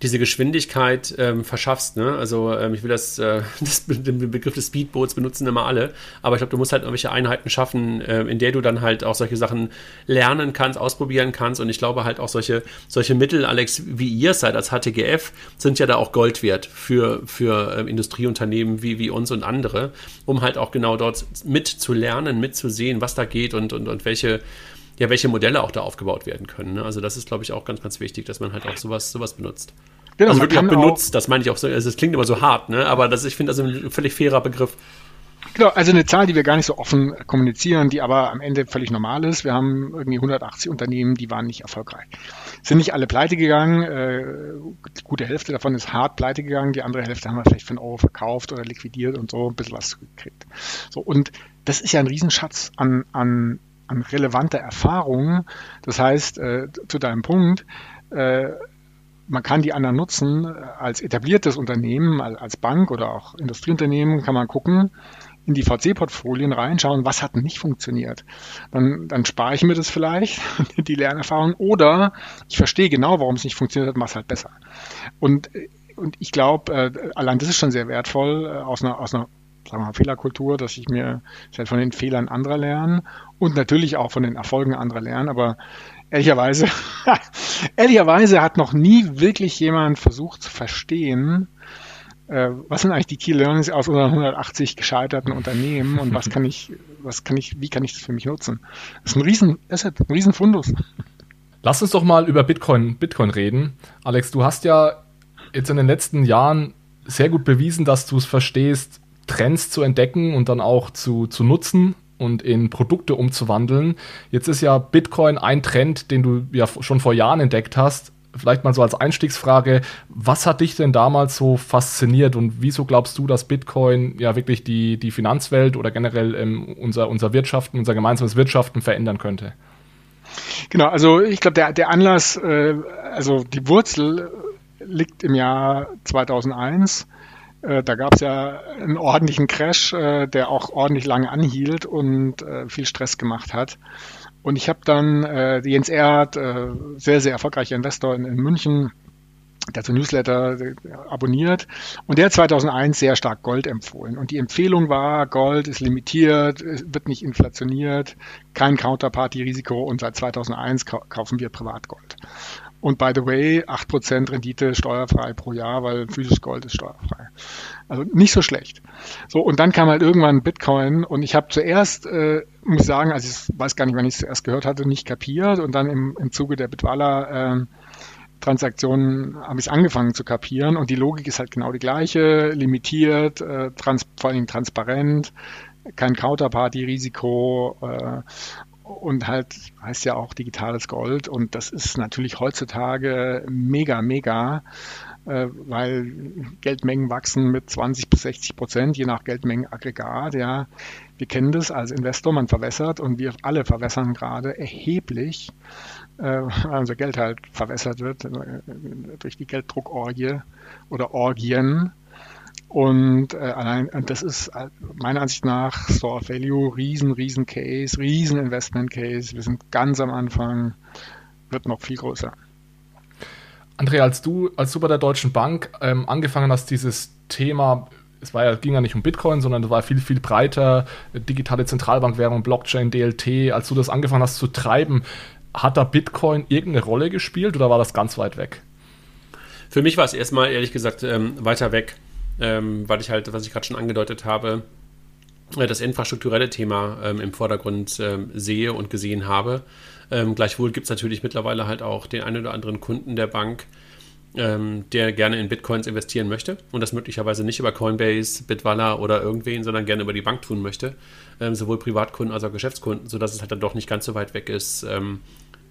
diese Geschwindigkeit ähm, verschaffst. Ne? Also ähm, ich will das, äh, [LAUGHS] das, den Begriff des Speedboats benutzen immer alle, aber ich glaube, du musst halt irgendwelche Einheiten schaffen, äh, in der du dann halt auch solche Sachen lernen kannst, ausprobieren kannst und ich glaube halt auch solche, solche Mittel, Alex, wie ihr seid als HTGF, sind ja da auch Gold wert für, für äh, Industrieunternehmen wie, wie uns und andere, um halt auch genau dort mitzulernen, mitzusehen, was da geht und, und, und welche ja, welche Modelle auch da aufgebaut werden können. Ne? Also das ist, glaube ich, auch ganz, ganz wichtig, dass man halt auch sowas, sowas benutzt. Genau, also wirklich auch benutzt, auch, das meine ich auch so, also klingt immer so hart, ne? aber das, ich finde das ein völlig fairer Begriff. Genau, also eine Zahl, die wir gar nicht so offen kommunizieren, die aber am Ende völlig normal ist. Wir haben irgendwie 180 Unternehmen, die waren nicht erfolgreich. Sind nicht alle pleite gegangen, äh, gute Hälfte davon ist hart pleite gegangen, die andere Hälfte haben wir vielleicht für einen Euro verkauft oder liquidiert und so ein bisschen was gekriegt. So, und das ist ja ein Riesenschatz an, an, an relevanter Erfahrung. Das heißt, äh, zu deinem Punkt, äh, man kann die anderen nutzen. Als etabliertes Unternehmen, als Bank oder auch Industrieunternehmen kann man gucken, in die VC-Portfolien reinschauen, was hat nicht funktioniert. Dann, dann spare ich mir das vielleicht, [LAUGHS] die Lernerfahrung, oder ich verstehe genau, warum es nicht funktioniert hat, mache es halt besser. Und, und ich glaube, äh, allein das ist schon sehr wertvoll äh, aus einer, aus einer sagen wir mal, Fehlerkultur, dass ich mir halt von den Fehlern anderer lerne und natürlich auch von den Erfolgen anderer lerne, aber ehrlicherweise, [LAUGHS] ehrlicherweise hat noch nie wirklich jemand versucht zu verstehen, äh, was sind eigentlich die Key Learnings aus unseren 180 gescheiterten Unternehmen und was kann ich, was kann ich, wie kann ich das für mich nutzen? Das ist ein riesen Asset, ein riesen Fundus. Lass uns doch mal über Bitcoin, Bitcoin reden. Alex, du hast ja jetzt in den letzten Jahren sehr gut bewiesen, dass du es verstehst, Trends zu entdecken und dann auch zu, zu nutzen und in Produkte umzuwandeln. Jetzt ist ja Bitcoin ein Trend, den du ja schon vor Jahren entdeckt hast. Vielleicht mal so als Einstiegsfrage, was hat dich denn damals so fasziniert und wieso glaubst du, dass Bitcoin ja wirklich die, die Finanzwelt oder generell ähm, unser, unser Wirtschaften, unser gemeinsames Wirtschaften verändern könnte? Genau, also ich glaube, der, der Anlass, äh, also die Wurzel liegt im Jahr 2001. Äh, da gab es ja einen ordentlichen Crash, äh, der auch ordentlich lange anhielt und äh, viel Stress gemacht hat. Und ich habe dann äh, Jens Erd, äh, sehr, sehr erfolgreicher Investor in, in München, so Newsletter äh, abonniert und der hat 2001 sehr stark Gold empfohlen. Und die Empfehlung war, Gold ist limitiert, wird nicht inflationiert, kein Counterparty-Risiko und seit 2001 kaufen wir Privatgold. Und by the way, 8% Rendite steuerfrei pro Jahr, weil physisches Gold ist steuerfrei. Also nicht so schlecht. So, und dann kam halt irgendwann Bitcoin und ich habe zuerst, äh, muss ich sagen, also ich weiß gar nicht, wann ich es zuerst gehört hatte, nicht kapiert und dann im, im Zuge der Bitwala äh, Transaktionen habe ich angefangen zu kapieren und die Logik ist halt genau die gleiche, limitiert, äh, trans vor allem transparent, kein Counterparty-Risiko äh, und halt heißt ja auch digitales Gold und das ist natürlich heutzutage mega, mega, äh, weil Geldmengen wachsen mit 20 bis 60 Prozent, je nach Geldmengenaggregat, ja. Wir kennen das als Investor, man verwässert und wir alle verwässern gerade erheblich, äh, weil unser Geld halt verwässert wird äh, durch die Gelddruckorgie oder Orgien. Und äh, allein, das ist äh, meiner Ansicht nach Store of Value, riesen, riesen Case, riesen Investment Case. Wir sind ganz am Anfang, wird noch viel größer. André, als du, als du bei der Deutschen Bank ähm, angefangen hast, dieses Thema, es war ja, ging ja nicht um Bitcoin, sondern es war viel, viel breiter, digitale Zentralbankwährung, Blockchain, DLT, als du das angefangen hast zu treiben, hat da Bitcoin irgendeine Rolle gespielt oder war das ganz weit weg? Für mich war es erstmal, ehrlich gesagt, ähm, weiter weg ähm, weil ich halt, was ich gerade schon angedeutet habe, äh, das infrastrukturelle Thema ähm, im Vordergrund ähm, sehe und gesehen habe. Ähm, gleichwohl gibt es natürlich mittlerweile halt auch den einen oder anderen Kunden der Bank, ähm, der gerne in Bitcoins investieren möchte und das möglicherweise nicht über Coinbase, Bitwala oder irgendwen, sondern gerne über die Bank tun möchte. Ähm, sowohl Privatkunden als auch Geschäftskunden, sodass es halt dann doch nicht ganz so weit weg ist,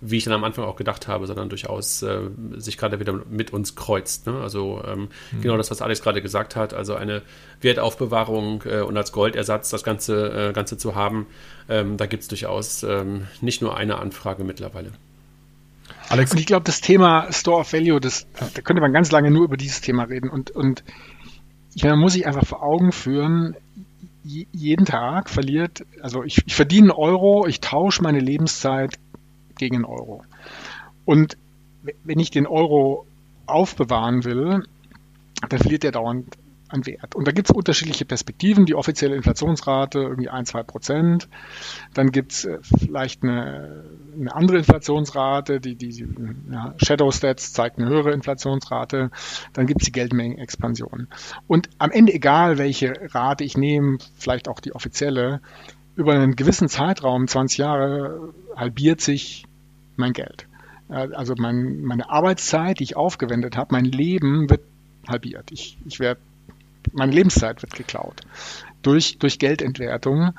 wie ich dann am Anfang auch gedacht habe, sondern durchaus äh, sich gerade wieder mit uns kreuzt. Ne? Also ähm, mhm. genau das, was Alex gerade gesagt hat, also eine Wertaufbewahrung äh, und als Goldersatz das Ganze, äh, Ganze zu haben, ähm, da gibt es durchaus ähm, nicht nur eine Anfrage mittlerweile. Alex, und ich glaube, das Thema Store of Value, das, da könnte man ganz lange nur über dieses Thema reden und, und ich, man muss sich einfach vor Augen führen, jeden Tag verliert, also ich, ich verdiene einen Euro, ich tausche meine Lebenszeit gegen den Euro. Und wenn ich den Euro aufbewahren will, dann verliert er dauernd an Wert. Und da gibt es unterschiedliche Perspektiven. Die offizielle Inflationsrate irgendwie 1, 2 Prozent. Dann gibt es äh, vielleicht eine, eine, andere Inflationsrate, die, die ja, Shadow Stats zeigt eine höhere Inflationsrate. Dann gibt es die Geldmengenexpansion. Und am Ende, egal welche Rate ich nehme, vielleicht auch die offizielle, über einen gewissen Zeitraum, 20 Jahre, halbiert sich mein Geld. Also mein, meine Arbeitszeit, die ich aufgewendet habe, mein Leben wird halbiert. Ich, ich werde, meine Lebenszeit wird geklaut durch, durch Geldentwertung.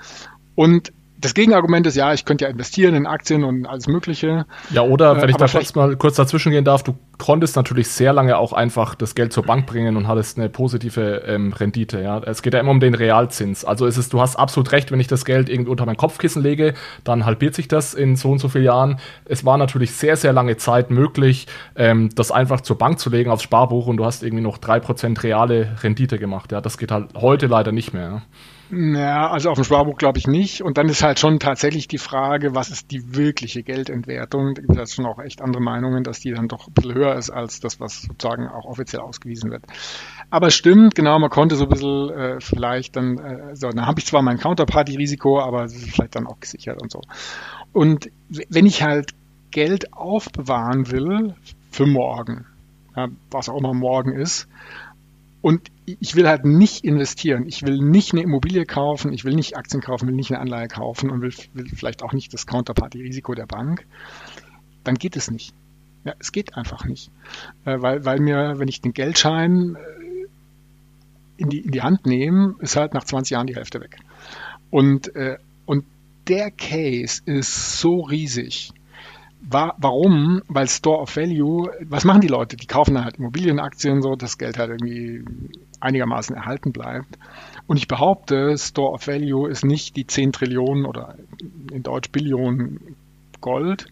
Und das Gegenargument ist, ja, ich könnte ja investieren in Aktien und alles Mögliche. Ja, oder wenn äh, ich da kurz mal kurz dazwischen gehen darf, du konntest natürlich sehr lange auch einfach das Geld zur Bank bringen und hattest eine positive ähm, Rendite. Ja, es geht ja immer um den Realzins. Also ist es, du hast absolut recht, wenn ich das Geld irgendwie unter mein Kopfkissen lege, dann halbiert sich das in so und so vielen Jahren. Es war natürlich sehr, sehr lange Zeit möglich, ähm, das einfach zur Bank zu legen aufs Sparbuch und du hast irgendwie noch drei Prozent reale Rendite gemacht. Ja, das geht halt heute leider nicht mehr. Ja. Ja, also auf dem Sparbuch glaube ich nicht. Und dann ist halt schon tatsächlich die Frage, was ist die wirkliche Geldentwertung? Da gibt es schon auch echt andere Meinungen, dass die dann doch ein bisschen höher ist als das, was sozusagen auch offiziell ausgewiesen wird. Aber stimmt, genau, man konnte so ein bisschen äh, vielleicht dann, äh, so, dann habe ich zwar mein Counterparty-Risiko, aber es ist vielleicht dann auch gesichert und so. Und wenn ich halt Geld aufbewahren will für morgen, ja, was auch immer morgen ist, und ich will halt nicht investieren. Ich will nicht eine Immobilie kaufen, ich will nicht Aktien kaufen, will nicht eine Anleihe kaufen und will, will vielleicht auch nicht das Counterparty-Risiko der Bank. Dann geht es nicht. Ja, es geht einfach nicht. Äh, weil, weil mir, wenn ich den Geldschein äh, in die, in die Hand nehme, ist halt nach 20 Jahren die Hälfte weg. Und, äh, und der Case ist so riesig, war, warum? Weil Store of Value, was machen die Leute? Die kaufen dann halt Immobilienaktien, so, das Geld halt irgendwie einigermaßen erhalten bleibt. Und ich behaupte, Store of Value ist nicht die 10 Trillionen oder in Deutsch Billionen Gold,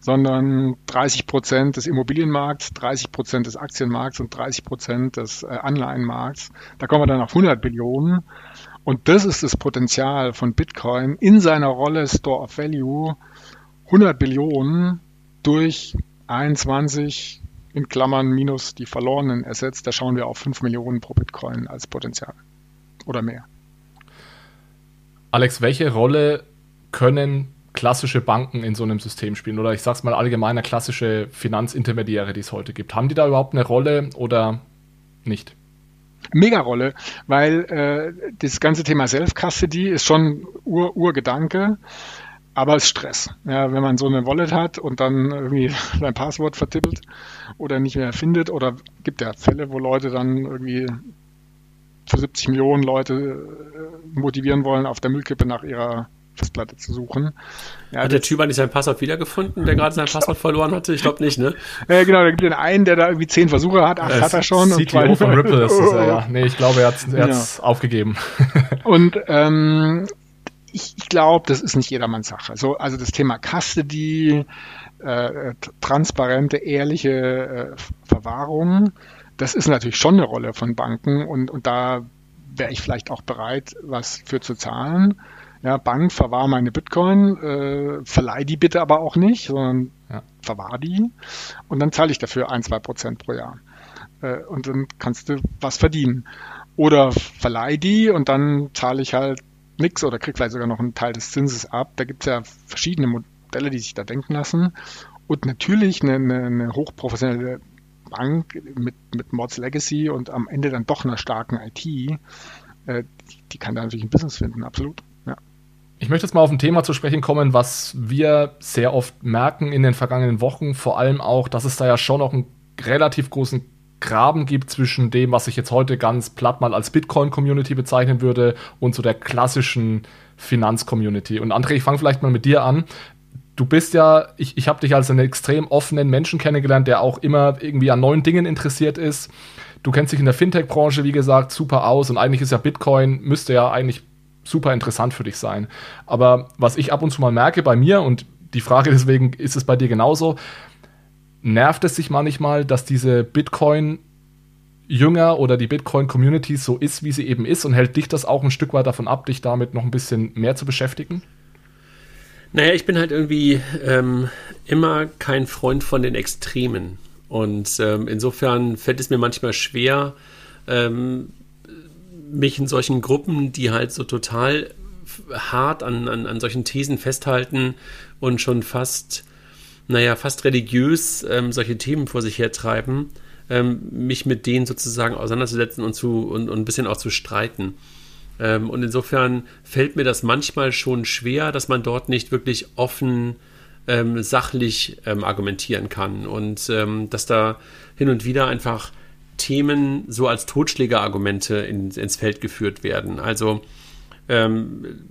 sondern 30 Prozent des Immobilienmarkts, 30 Prozent des Aktienmarkts und 30 Prozent des äh, Anleihenmarkts. Da kommen wir dann auf 100 Billionen. Und das ist das Potenzial von Bitcoin in seiner Rolle Store of Value. 100 Billionen durch 21 in Klammern minus die verlorenen Assets. Da schauen wir auf 5 Millionen pro Bitcoin als Potenzial oder mehr. Alex, welche Rolle können klassische Banken in so einem System spielen oder ich sag's mal allgemeiner klassische Finanzintermediäre, die es heute gibt. Haben die da überhaupt eine Rolle oder nicht? Mega-Rolle, weil äh, das ganze Thema Self-Custody ist schon Ur Urgedanke, aber es ist Stress. Ja, wenn man so eine Wallet hat und dann irgendwie [LAUGHS] sein Passwort vertippelt oder nicht mehr findet oder gibt ja Fälle, wo Leute dann irgendwie für 70 Millionen Leute äh, motivieren wollen, auf der Müllkippe nach ihrer Festplatte zu suchen. Ja, Hat der Typ eigentlich sein Passwort wiedergefunden, der gerade sein Passwort verloren hatte? Ich glaube nicht, ne? [LAUGHS] Äh, genau, da gibt es den einen, der da irgendwie zehn Versuche hat, acht hat er schon. CTO und von Ripple ist es ja, ja. [LAUGHS] Nee, ich glaube, er hat es ja. aufgegeben. Und ähm, ich, ich glaube, das ist nicht jedermanns Sache. So, also das Thema Custody, äh, transparente, ehrliche äh, Verwahrung, das ist natürlich schon eine Rolle von Banken und, und da wäre ich vielleicht auch bereit, was für zu zahlen ja, Bank, verwahr meine Bitcoin, äh, verleih die bitte aber auch nicht, sondern ja. verwahr die und dann zahle ich dafür ein, zwei Prozent pro Jahr. Äh, und dann kannst du was verdienen. Oder verleih die und dann zahle ich halt nichts oder krieg vielleicht sogar noch einen Teil des Zinses ab. Da gibt es ja verschiedene Modelle, die sich da denken lassen. Und natürlich eine, eine, eine hochprofessionelle Bank mit, mit Mods Legacy und am Ende dann doch einer starken IT, äh, die kann da natürlich ein Business finden, absolut. Ich möchte jetzt mal auf ein Thema zu sprechen kommen, was wir sehr oft merken in den vergangenen Wochen. Vor allem auch, dass es da ja schon noch einen relativ großen Graben gibt zwischen dem, was ich jetzt heute ganz platt mal als Bitcoin-Community bezeichnen würde, und so der klassischen Finanz-Community. Und André, ich fange vielleicht mal mit dir an. Du bist ja, ich, ich habe dich als einen extrem offenen Menschen kennengelernt, der auch immer irgendwie an neuen Dingen interessiert ist. Du kennst dich in der Fintech-Branche, wie gesagt, super aus und eigentlich ist ja Bitcoin, müsste ja eigentlich super interessant für dich sein. Aber was ich ab und zu mal merke bei mir und die Frage deswegen, ist es bei dir genauso? Nervt es sich manchmal, dass diese Bitcoin Jünger oder die Bitcoin-Community so ist, wie sie eben ist und hält dich das auch ein Stück weit davon ab, dich damit noch ein bisschen mehr zu beschäftigen? Naja, ich bin halt irgendwie ähm, immer kein Freund von den Extremen. Und ähm, insofern fällt es mir manchmal schwer, ähm, mich in solchen Gruppen, die halt so total hart an, an, an solchen Thesen festhalten und schon fast, naja, fast religiös ähm, solche Themen vor sich hertreiben, ähm, mich mit denen sozusagen auseinanderzusetzen und, zu, und, und ein bisschen auch zu streiten. Ähm, und insofern fällt mir das manchmal schon schwer, dass man dort nicht wirklich offen ähm, sachlich ähm, argumentieren kann und ähm, dass da hin und wieder einfach Themen so als Totschlägerargumente in, ins Feld geführt werden. Also ähm,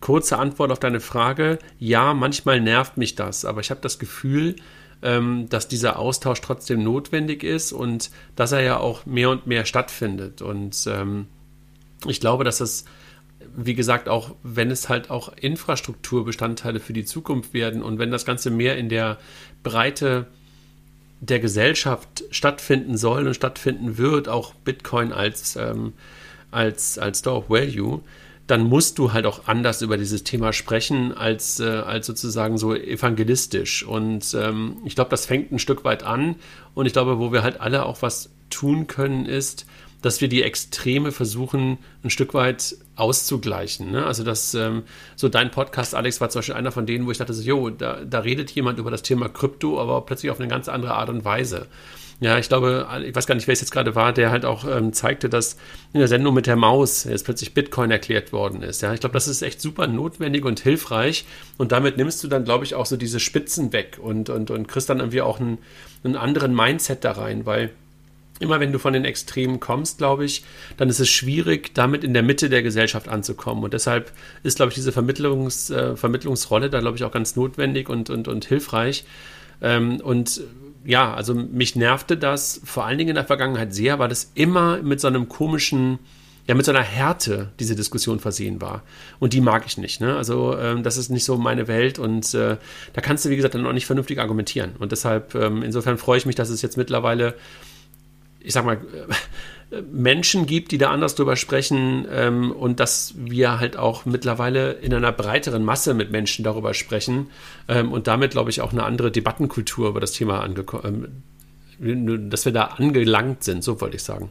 kurze Antwort auf deine Frage. Ja, manchmal nervt mich das, aber ich habe das Gefühl, ähm, dass dieser Austausch trotzdem notwendig ist und dass er ja auch mehr und mehr stattfindet. Und ähm, ich glaube, dass das, wie gesagt, auch wenn es halt auch Infrastrukturbestandteile für die Zukunft werden und wenn das Ganze mehr in der Breite der Gesellschaft stattfinden soll und stattfinden wird, auch Bitcoin als, ähm, als, als Store of Value, dann musst du halt auch anders über dieses Thema sprechen als, äh, als sozusagen so evangelistisch. Und ähm, ich glaube, das fängt ein Stück weit an. Und ich glaube, wo wir halt alle auch was tun können, ist, dass wir die Extreme versuchen, ein Stück weit auszugleichen. Ne? Also, dass ähm, so dein Podcast, Alex, war zum Beispiel einer von denen, wo ich dachte, so, jo, da, da redet jemand über das Thema Krypto, aber plötzlich auf eine ganz andere Art und Weise. Ja, ich glaube, ich weiß gar nicht, wer es jetzt gerade war, der halt auch ähm, zeigte, dass in der Sendung mit der Maus jetzt plötzlich Bitcoin erklärt worden ist. Ja, ich glaube, das ist echt super notwendig und hilfreich. Und damit nimmst du dann, glaube ich, auch so diese Spitzen weg und, und, und kriegst dann irgendwie auch einen, einen anderen Mindset da rein, weil immer wenn du von den Extremen kommst, glaube ich, dann ist es schwierig, damit in der Mitte der Gesellschaft anzukommen. Und deshalb ist, glaube ich, diese Vermittlungs, äh, Vermittlungsrolle da, glaube ich, auch ganz notwendig und, und, und hilfreich. Ähm, und ja, also mich nervte das vor allen Dingen in der Vergangenheit sehr, weil es immer mit so einem komischen ja mit so einer Härte diese Diskussion versehen war. Und die mag ich nicht. Ne? Also ähm, das ist nicht so meine Welt und äh, da kannst du, wie gesagt, dann auch nicht vernünftig argumentieren. Und deshalb, ähm, insofern freue ich mich, dass es jetzt mittlerweile, ich sag mal, Menschen gibt, die da anders drüber sprechen ähm, und dass wir halt auch mittlerweile in einer breiteren Masse mit Menschen darüber sprechen ähm, und damit, glaube ich, auch eine andere Debattenkultur über das Thema angekommen, ähm, dass wir da angelangt sind, so wollte ich sagen.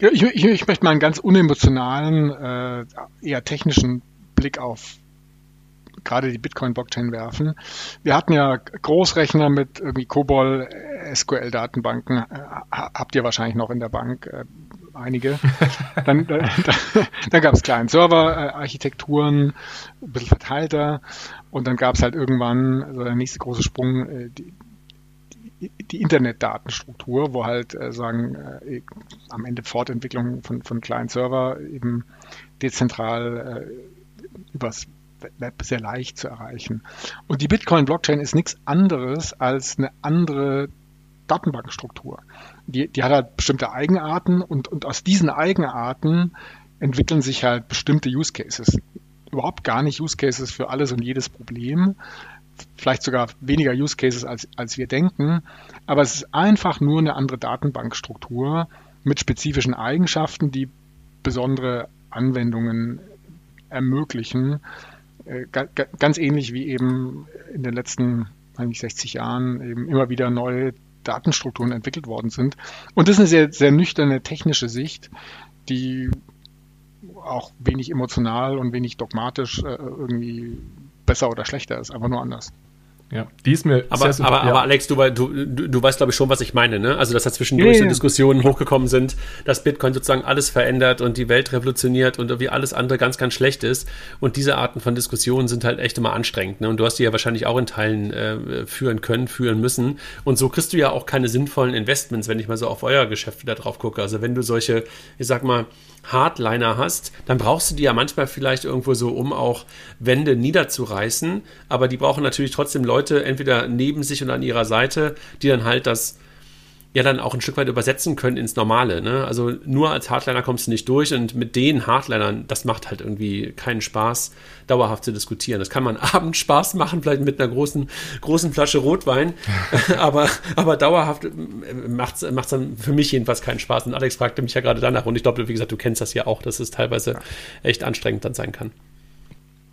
Ja, ich, ich, ich, möchte mal einen ganz unemotionalen, äh, eher technischen Blick auf gerade die Bitcoin-Blockchain werfen. Wir hatten ja Großrechner mit irgendwie COBOL, SQL-Datenbanken, äh, habt ihr wahrscheinlich noch in der Bank äh, einige. [LAUGHS] Dann, [LAUGHS] äh, dann gab es kleine Server-Architekturen, ein bisschen verteilter und dann gab es halt irgendwann, also der nächste große Sprung, äh, die, die Internetdatenstruktur, wo halt äh, sagen äh, am Ende Fortentwicklung von, von kleinen Server eben dezentral äh, übers Web sehr leicht zu erreichen. Und die Bitcoin-Blockchain ist nichts anderes als eine andere Datenbankstruktur. Die, die hat halt bestimmte Eigenarten und, und aus diesen Eigenarten entwickeln sich halt bestimmte Use Cases. Überhaupt gar nicht Use Cases für alles und jedes Problem, vielleicht sogar weniger Use Cases, als, als wir denken. Aber es ist einfach nur eine andere Datenbankstruktur mit spezifischen Eigenschaften, die besondere Anwendungen ermöglichen. Äh, ganz ähnlich wie eben in den letzten eigentlich 60 Jahren eben immer wieder neue Datenstrukturen entwickelt worden sind. Und das ist eine sehr, sehr nüchterne technische Sicht, die auch wenig emotional und wenig dogmatisch äh, irgendwie besser oder schlechter ist, einfach nur anders. Ja, die ist mir aber, sehr aber, ja. aber Alex, du, du, du weißt, glaube ich, schon, was ich meine, ne? Also, dass da zwischendurch ja, so Diskussionen hochgekommen sind, dass Bitcoin sozusagen alles verändert und die Welt revolutioniert und irgendwie alles andere ganz, ganz schlecht ist. Und diese Arten von Diskussionen sind halt echt immer anstrengend, ne? Und du hast die ja wahrscheinlich auch in Teilen äh, führen können, führen müssen. Und so kriegst du ja auch keine sinnvollen Investments, wenn ich mal so auf euer Geschäft wieder drauf gucke. Also, wenn du solche, ich sag mal, Hardliner hast, dann brauchst du die ja manchmal vielleicht irgendwo so, um auch Wände niederzureißen. Aber die brauchen natürlich trotzdem Leute entweder neben sich und an ihrer Seite, die dann halt das ja dann auch ein Stück weit übersetzen können ins Normale. Ne? Also nur als Hardliner kommst du nicht durch und mit den Hardlinern, das macht halt irgendwie keinen Spaß, dauerhaft zu diskutieren. Das kann man [LAUGHS] abends Spaß machen, vielleicht mit einer großen, großen Flasche Rotwein, [LAUGHS] aber, aber dauerhaft macht es dann für mich jedenfalls keinen Spaß. Und Alex fragte mich ja gerade danach und ich glaube, wie gesagt, du kennst das ja auch, dass es teilweise echt anstrengend dann sein kann.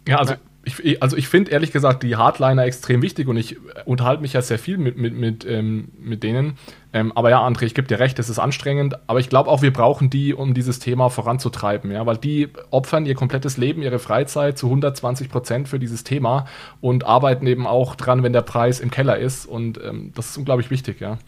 Ja, also ich, also ich finde ehrlich gesagt die Hardliner extrem wichtig und ich unterhalte mich ja sehr viel mit, mit, mit, ähm, mit denen. Ähm, aber ja, André, ich gebe dir recht, es ist anstrengend, aber ich glaube auch, wir brauchen die, um dieses Thema voranzutreiben, ja, weil die opfern ihr komplettes Leben, ihre Freizeit zu 120 Prozent für dieses Thema und arbeiten eben auch dran, wenn der Preis im Keller ist und ähm, das ist unglaublich wichtig, ja.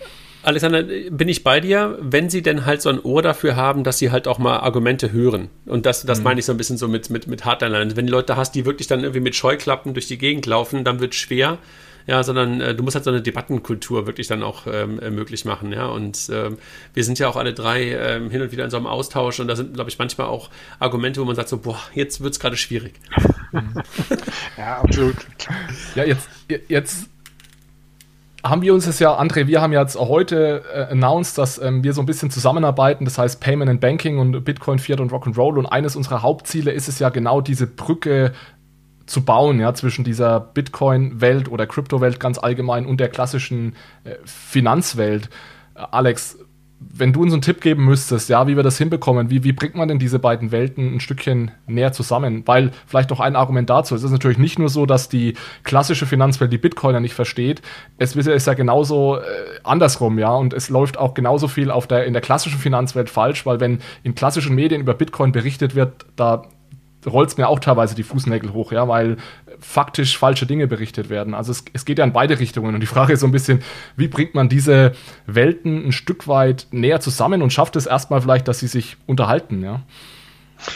Alexander, bin ich bei dir, wenn sie denn halt so ein Ohr dafür haben, dass sie halt auch mal Argumente hören. Und das, das mhm. meine ich so ein bisschen so mit, mit, mit Hardlinern. Wenn die Leute hast, die wirklich dann irgendwie mit Scheuklappen durch die Gegend laufen, dann wird es schwer. Ja, sondern äh, du musst halt so eine Debattenkultur wirklich dann auch ähm, äh, möglich machen, ja. Und ähm, wir sind ja auch alle drei ähm, hin und wieder in so einem Austausch und da sind, glaube ich, manchmal auch Argumente, wo man sagt so, boah, jetzt wird es gerade schwierig. [LAUGHS] ja, absolut. Ja, jetzt, jetzt haben wir uns das ja, André, wir haben ja jetzt heute äh, announced, dass ähm, wir so ein bisschen zusammenarbeiten, das heißt Payment and Banking und Bitcoin, Fiat und Rock'n'Roll und eines unserer Hauptziele ist es ja genau diese Brücke zu bauen, ja, zwischen dieser Bitcoin-Welt oder Kryptowelt ganz allgemein und der klassischen äh, Finanzwelt. Äh, Alex, wenn du uns einen Tipp geben müsstest, ja, wie wir das hinbekommen, wie, wie bringt man denn diese beiden Welten ein Stückchen näher zusammen? Weil vielleicht noch ein Argument dazu, es ist natürlich nicht nur so, dass die klassische Finanzwelt die Bitcoiner nicht versteht, es ist ja genauso äh, andersrum, ja, und es läuft auch genauso viel auf der, in der klassischen Finanzwelt falsch, weil wenn in klassischen Medien über Bitcoin berichtet wird, da rollt es mir auch teilweise die Fußnägel hoch, ja, weil faktisch falsche Dinge berichtet werden. Also es, es geht ja in beide Richtungen. Und die Frage ist so ein bisschen, wie bringt man diese Welten ein Stück weit näher zusammen und schafft es erstmal vielleicht, dass sie sich unterhalten, ja?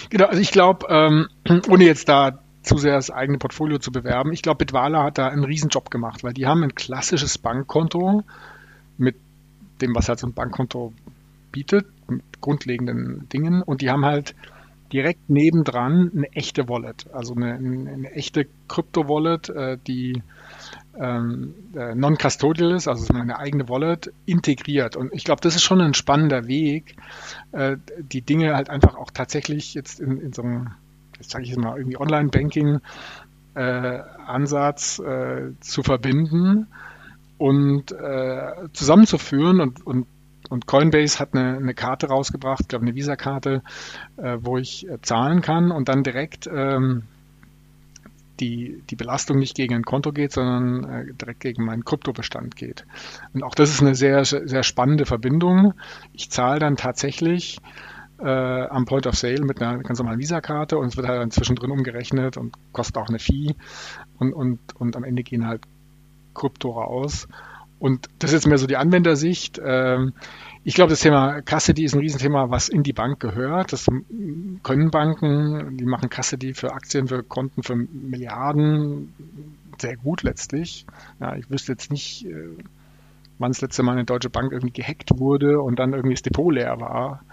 Genau, also ich glaube, ähm, [CLEARS THROAT] ohne jetzt da zu sehr das eigene Portfolio zu bewerben, ich glaube, Bitwala hat da einen Riesenjob gemacht, weil die haben ein klassisches Bankkonto mit dem, was halt so ein Bankkonto bietet, mit grundlegenden Dingen. Und die haben halt direkt nebendran eine echte Wallet, also eine, eine echte Krypto-Wallet, äh, die ähm, äh, non-custodial ist, also meine eigene Wallet, integriert. Und ich glaube, das ist schon ein spannender Weg, äh, die Dinge halt einfach auch tatsächlich jetzt in, in so einem, jetzt sage ich mal, irgendwie Online-Banking Ansatz äh, zu verbinden und zusammenzuführen und, und und Coinbase hat eine, eine Karte rausgebracht, glaube eine Visa-Karte, äh, wo ich äh, zahlen kann und dann direkt ähm, die, die Belastung nicht gegen ein Konto geht, sondern äh, direkt gegen meinen Kryptobestand geht. Und auch das ist eine sehr, sehr spannende Verbindung. Ich zahle dann tatsächlich äh, am Point of Sale mit einer ganz normalen Visa-Karte und es wird halt dann zwischendrin umgerechnet und kostet auch eine Fee und, und, und am Ende gehen halt Krypto raus. Und das ist jetzt mehr so die Anwendersicht. Ähm, ich glaube, das Thema Custody ist ein Riesenthema, was in die Bank gehört. Das können Banken, die machen Custody für Aktien, für Konten, für Milliarden sehr gut letztlich. Ja, ich wüsste jetzt nicht, äh, wann das letzte Mal eine deutsche Bank irgendwie gehackt wurde und dann irgendwie das Depot leer war.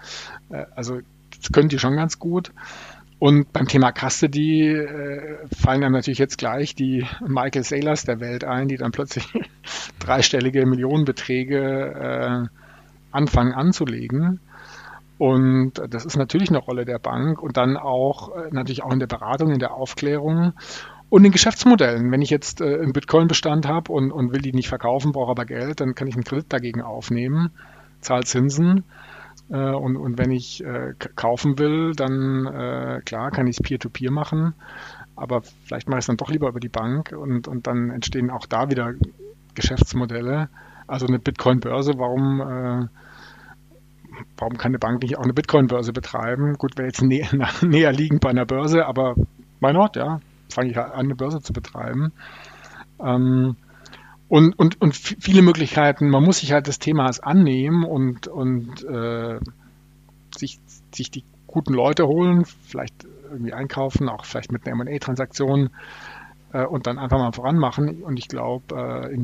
Äh, also das können die schon ganz gut. Und beim Thema Custody äh, fallen einem natürlich jetzt gleich die Michael Saylors der Welt ein, die dann plötzlich [LAUGHS] dreistellige Millionenbeträge äh, anfangen anzulegen. Und das ist natürlich eine Rolle der Bank und dann auch äh, natürlich auch in der Beratung, in der Aufklärung und in Geschäftsmodellen. Wenn ich jetzt äh, einen Bitcoin-Bestand habe und, und will die nicht verkaufen, brauche aber Geld, dann kann ich einen Kredit dagegen aufnehmen, zahle Zinsen und, und wenn ich äh, kaufen will, dann äh, klar kann ich es Peer-to-Peer machen, aber vielleicht mache ich es dann doch lieber über die Bank und, und dann entstehen auch da wieder Geschäftsmodelle. Also eine Bitcoin-Börse, warum, äh, warum kann eine Bank nicht auch eine Bitcoin-Börse betreiben? Gut, wäre jetzt nä [LAUGHS] näher liegend bei einer Börse, aber why not, ja? Fange ich an, eine Börse zu betreiben. Ähm, und, und, und viele Möglichkeiten. Man muss sich halt des Themas annehmen und, und äh, sich, sich die guten Leute holen, vielleicht irgendwie einkaufen, auch vielleicht mit einer M&A-Transaktion äh, und dann einfach mal voranmachen. Und ich glaube, äh,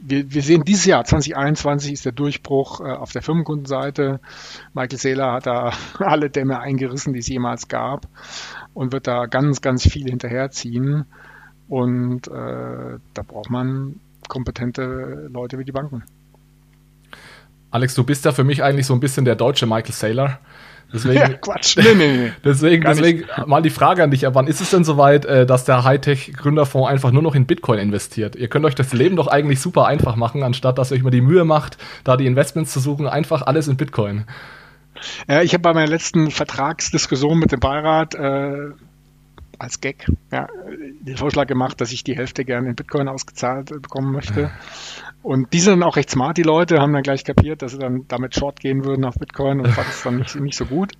wir, wir sehen dieses Jahr, 2021, ist der Durchbruch äh, auf der Firmenkundenseite. Michael Saylor hat da [LAUGHS] alle Dämme eingerissen, die es jemals gab und wird da ganz, ganz viel hinterherziehen. Und äh, da braucht man kompetente Leute wie die Banken. Alex, du bist ja für mich eigentlich so ein bisschen der deutsche Michael Saylor. Deswegen, ja, Quatsch. [LAUGHS] Nee, nee, nee. Deswegen, deswegen mal die Frage an dich, wann ist es denn soweit, äh, dass der Hightech-Gründerfonds einfach nur noch in Bitcoin investiert? Ihr könnt euch das Leben doch eigentlich super einfach machen, anstatt dass ihr euch mal die Mühe macht, da die Investments zu suchen, einfach alles in Bitcoin. Ja, ich habe bei meiner letzten Vertragsdiskussion mit dem Beirat äh, als Gag ja, den Vorschlag gemacht, dass ich die Hälfte gerne in Bitcoin ausgezahlt bekommen möchte. Und die sind dann auch recht smart, die Leute, haben dann gleich kapiert, dass sie dann damit short gehen würden auf Bitcoin und fand es dann nicht, nicht so gut.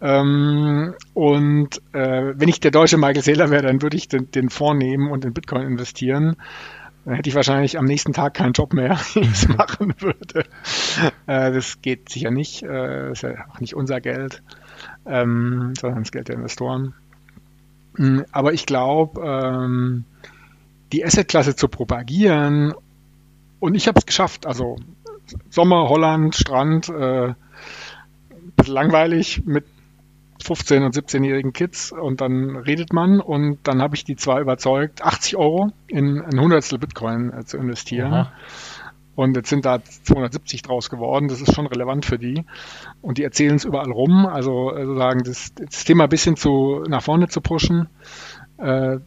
Ähm, und äh, wenn ich der deutsche Michael Saylor wäre, dann würde ich den, den Fonds nehmen und in Bitcoin investieren. Dann hätte ich wahrscheinlich am nächsten Tag keinen Job mehr, [LAUGHS] wenn ich es machen würde. Äh, das geht sicher nicht. Äh, das ist ja auch nicht unser Geld, ähm, sondern das Geld der Investoren. Hm, aber ich glaube, ähm, die Assetklasse zu propagieren, und ich habe es geschafft. Also Sommer, Holland, Strand, äh, bisschen langweilig mit 15- und 17-jährigen Kids und dann redet man und dann habe ich die zwei überzeugt, 80 Euro in ein Hundertstel Bitcoin äh, zu investieren. Aha. Und jetzt sind da 270 draus geworden. Das ist schon relevant für die. Und die erzählen es überall rum. Also äh, sozusagen das, das Thema ein bisschen zu, nach vorne zu pushen. Äh,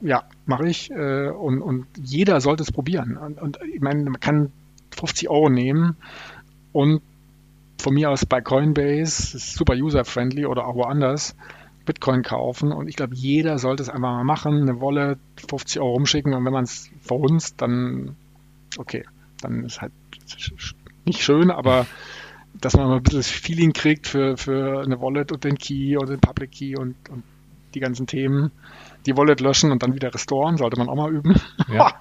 ja, mache ich. Äh, und, und jeder sollte es probieren. Und, und ich meine, man kann 50 Euro nehmen und von mir aus bei Coinbase, ist super user-friendly oder auch woanders, Bitcoin kaufen. Und ich glaube, jeder sollte es einfach mal machen, eine Wolle 50 Euro rumschicken und wenn man es verhunzt, dann okay dann ist halt nicht schön, aber dass man mal ein bisschen das Feeling kriegt für, für eine Wallet und den Key oder den Public Key und, und die ganzen Themen. Die Wallet löschen und dann wieder restoren, sollte man auch mal üben. Ja,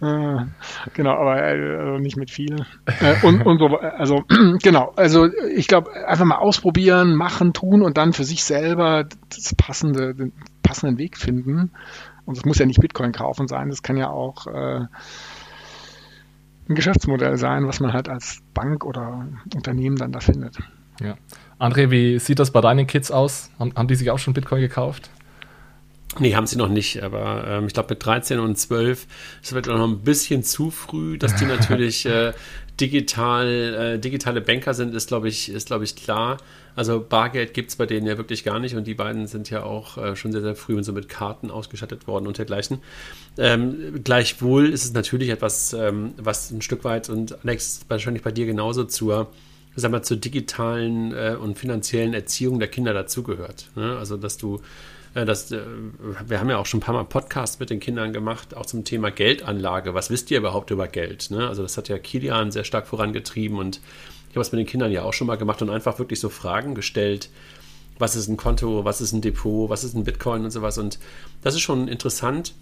[LAUGHS] äh, genau, aber äh, nicht mit viel. Äh, und, und so, also [CLEARS THROAT] genau, also ich glaube, einfach mal ausprobieren, machen, tun und dann für sich selber das passende, den passenden Weg finden. Und es muss ja nicht Bitcoin kaufen sein, das kann ja auch äh, ein Geschäftsmodell sein, was man halt als Bank oder Unternehmen dann da findet. Ja. André, wie sieht das bei deinen Kids aus? Haben, haben die sich auch schon Bitcoin gekauft? Nee, haben sie noch nicht, aber ähm, ich glaube mit 13 und 12, das wird noch ein bisschen zu früh, dass die [LAUGHS] natürlich äh, digital, äh, digitale Banker sind, ist glaube ich, ist, glaub ich, klar. Also Bargeld gibt es bei denen ja wirklich gar nicht und die beiden sind ja auch äh, schon sehr, sehr früh und so mit Karten ausgestattet worden und dergleichen. Ähm, gleichwohl ist es natürlich etwas, ähm, was ein Stück weit und Alex, wahrscheinlich bei dir genauso zur, sag mal, zur digitalen äh, und finanziellen Erziehung der Kinder dazugehört. Ne? Also, dass du das, äh, wir haben ja auch schon ein paar Mal Podcasts mit den Kindern gemacht, auch zum Thema Geldanlage. Was wisst ihr überhaupt über Geld? Ne? Also das hat ja Kilian sehr stark vorangetrieben und ich habe es mit den Kindern ja auch schon mal gemacht und einfach wirklich so Fragen gestellt. Was ist ein Konto, was ist ein Depot, was ist ein Bitcoin und sowas. Und das ist schon interessant,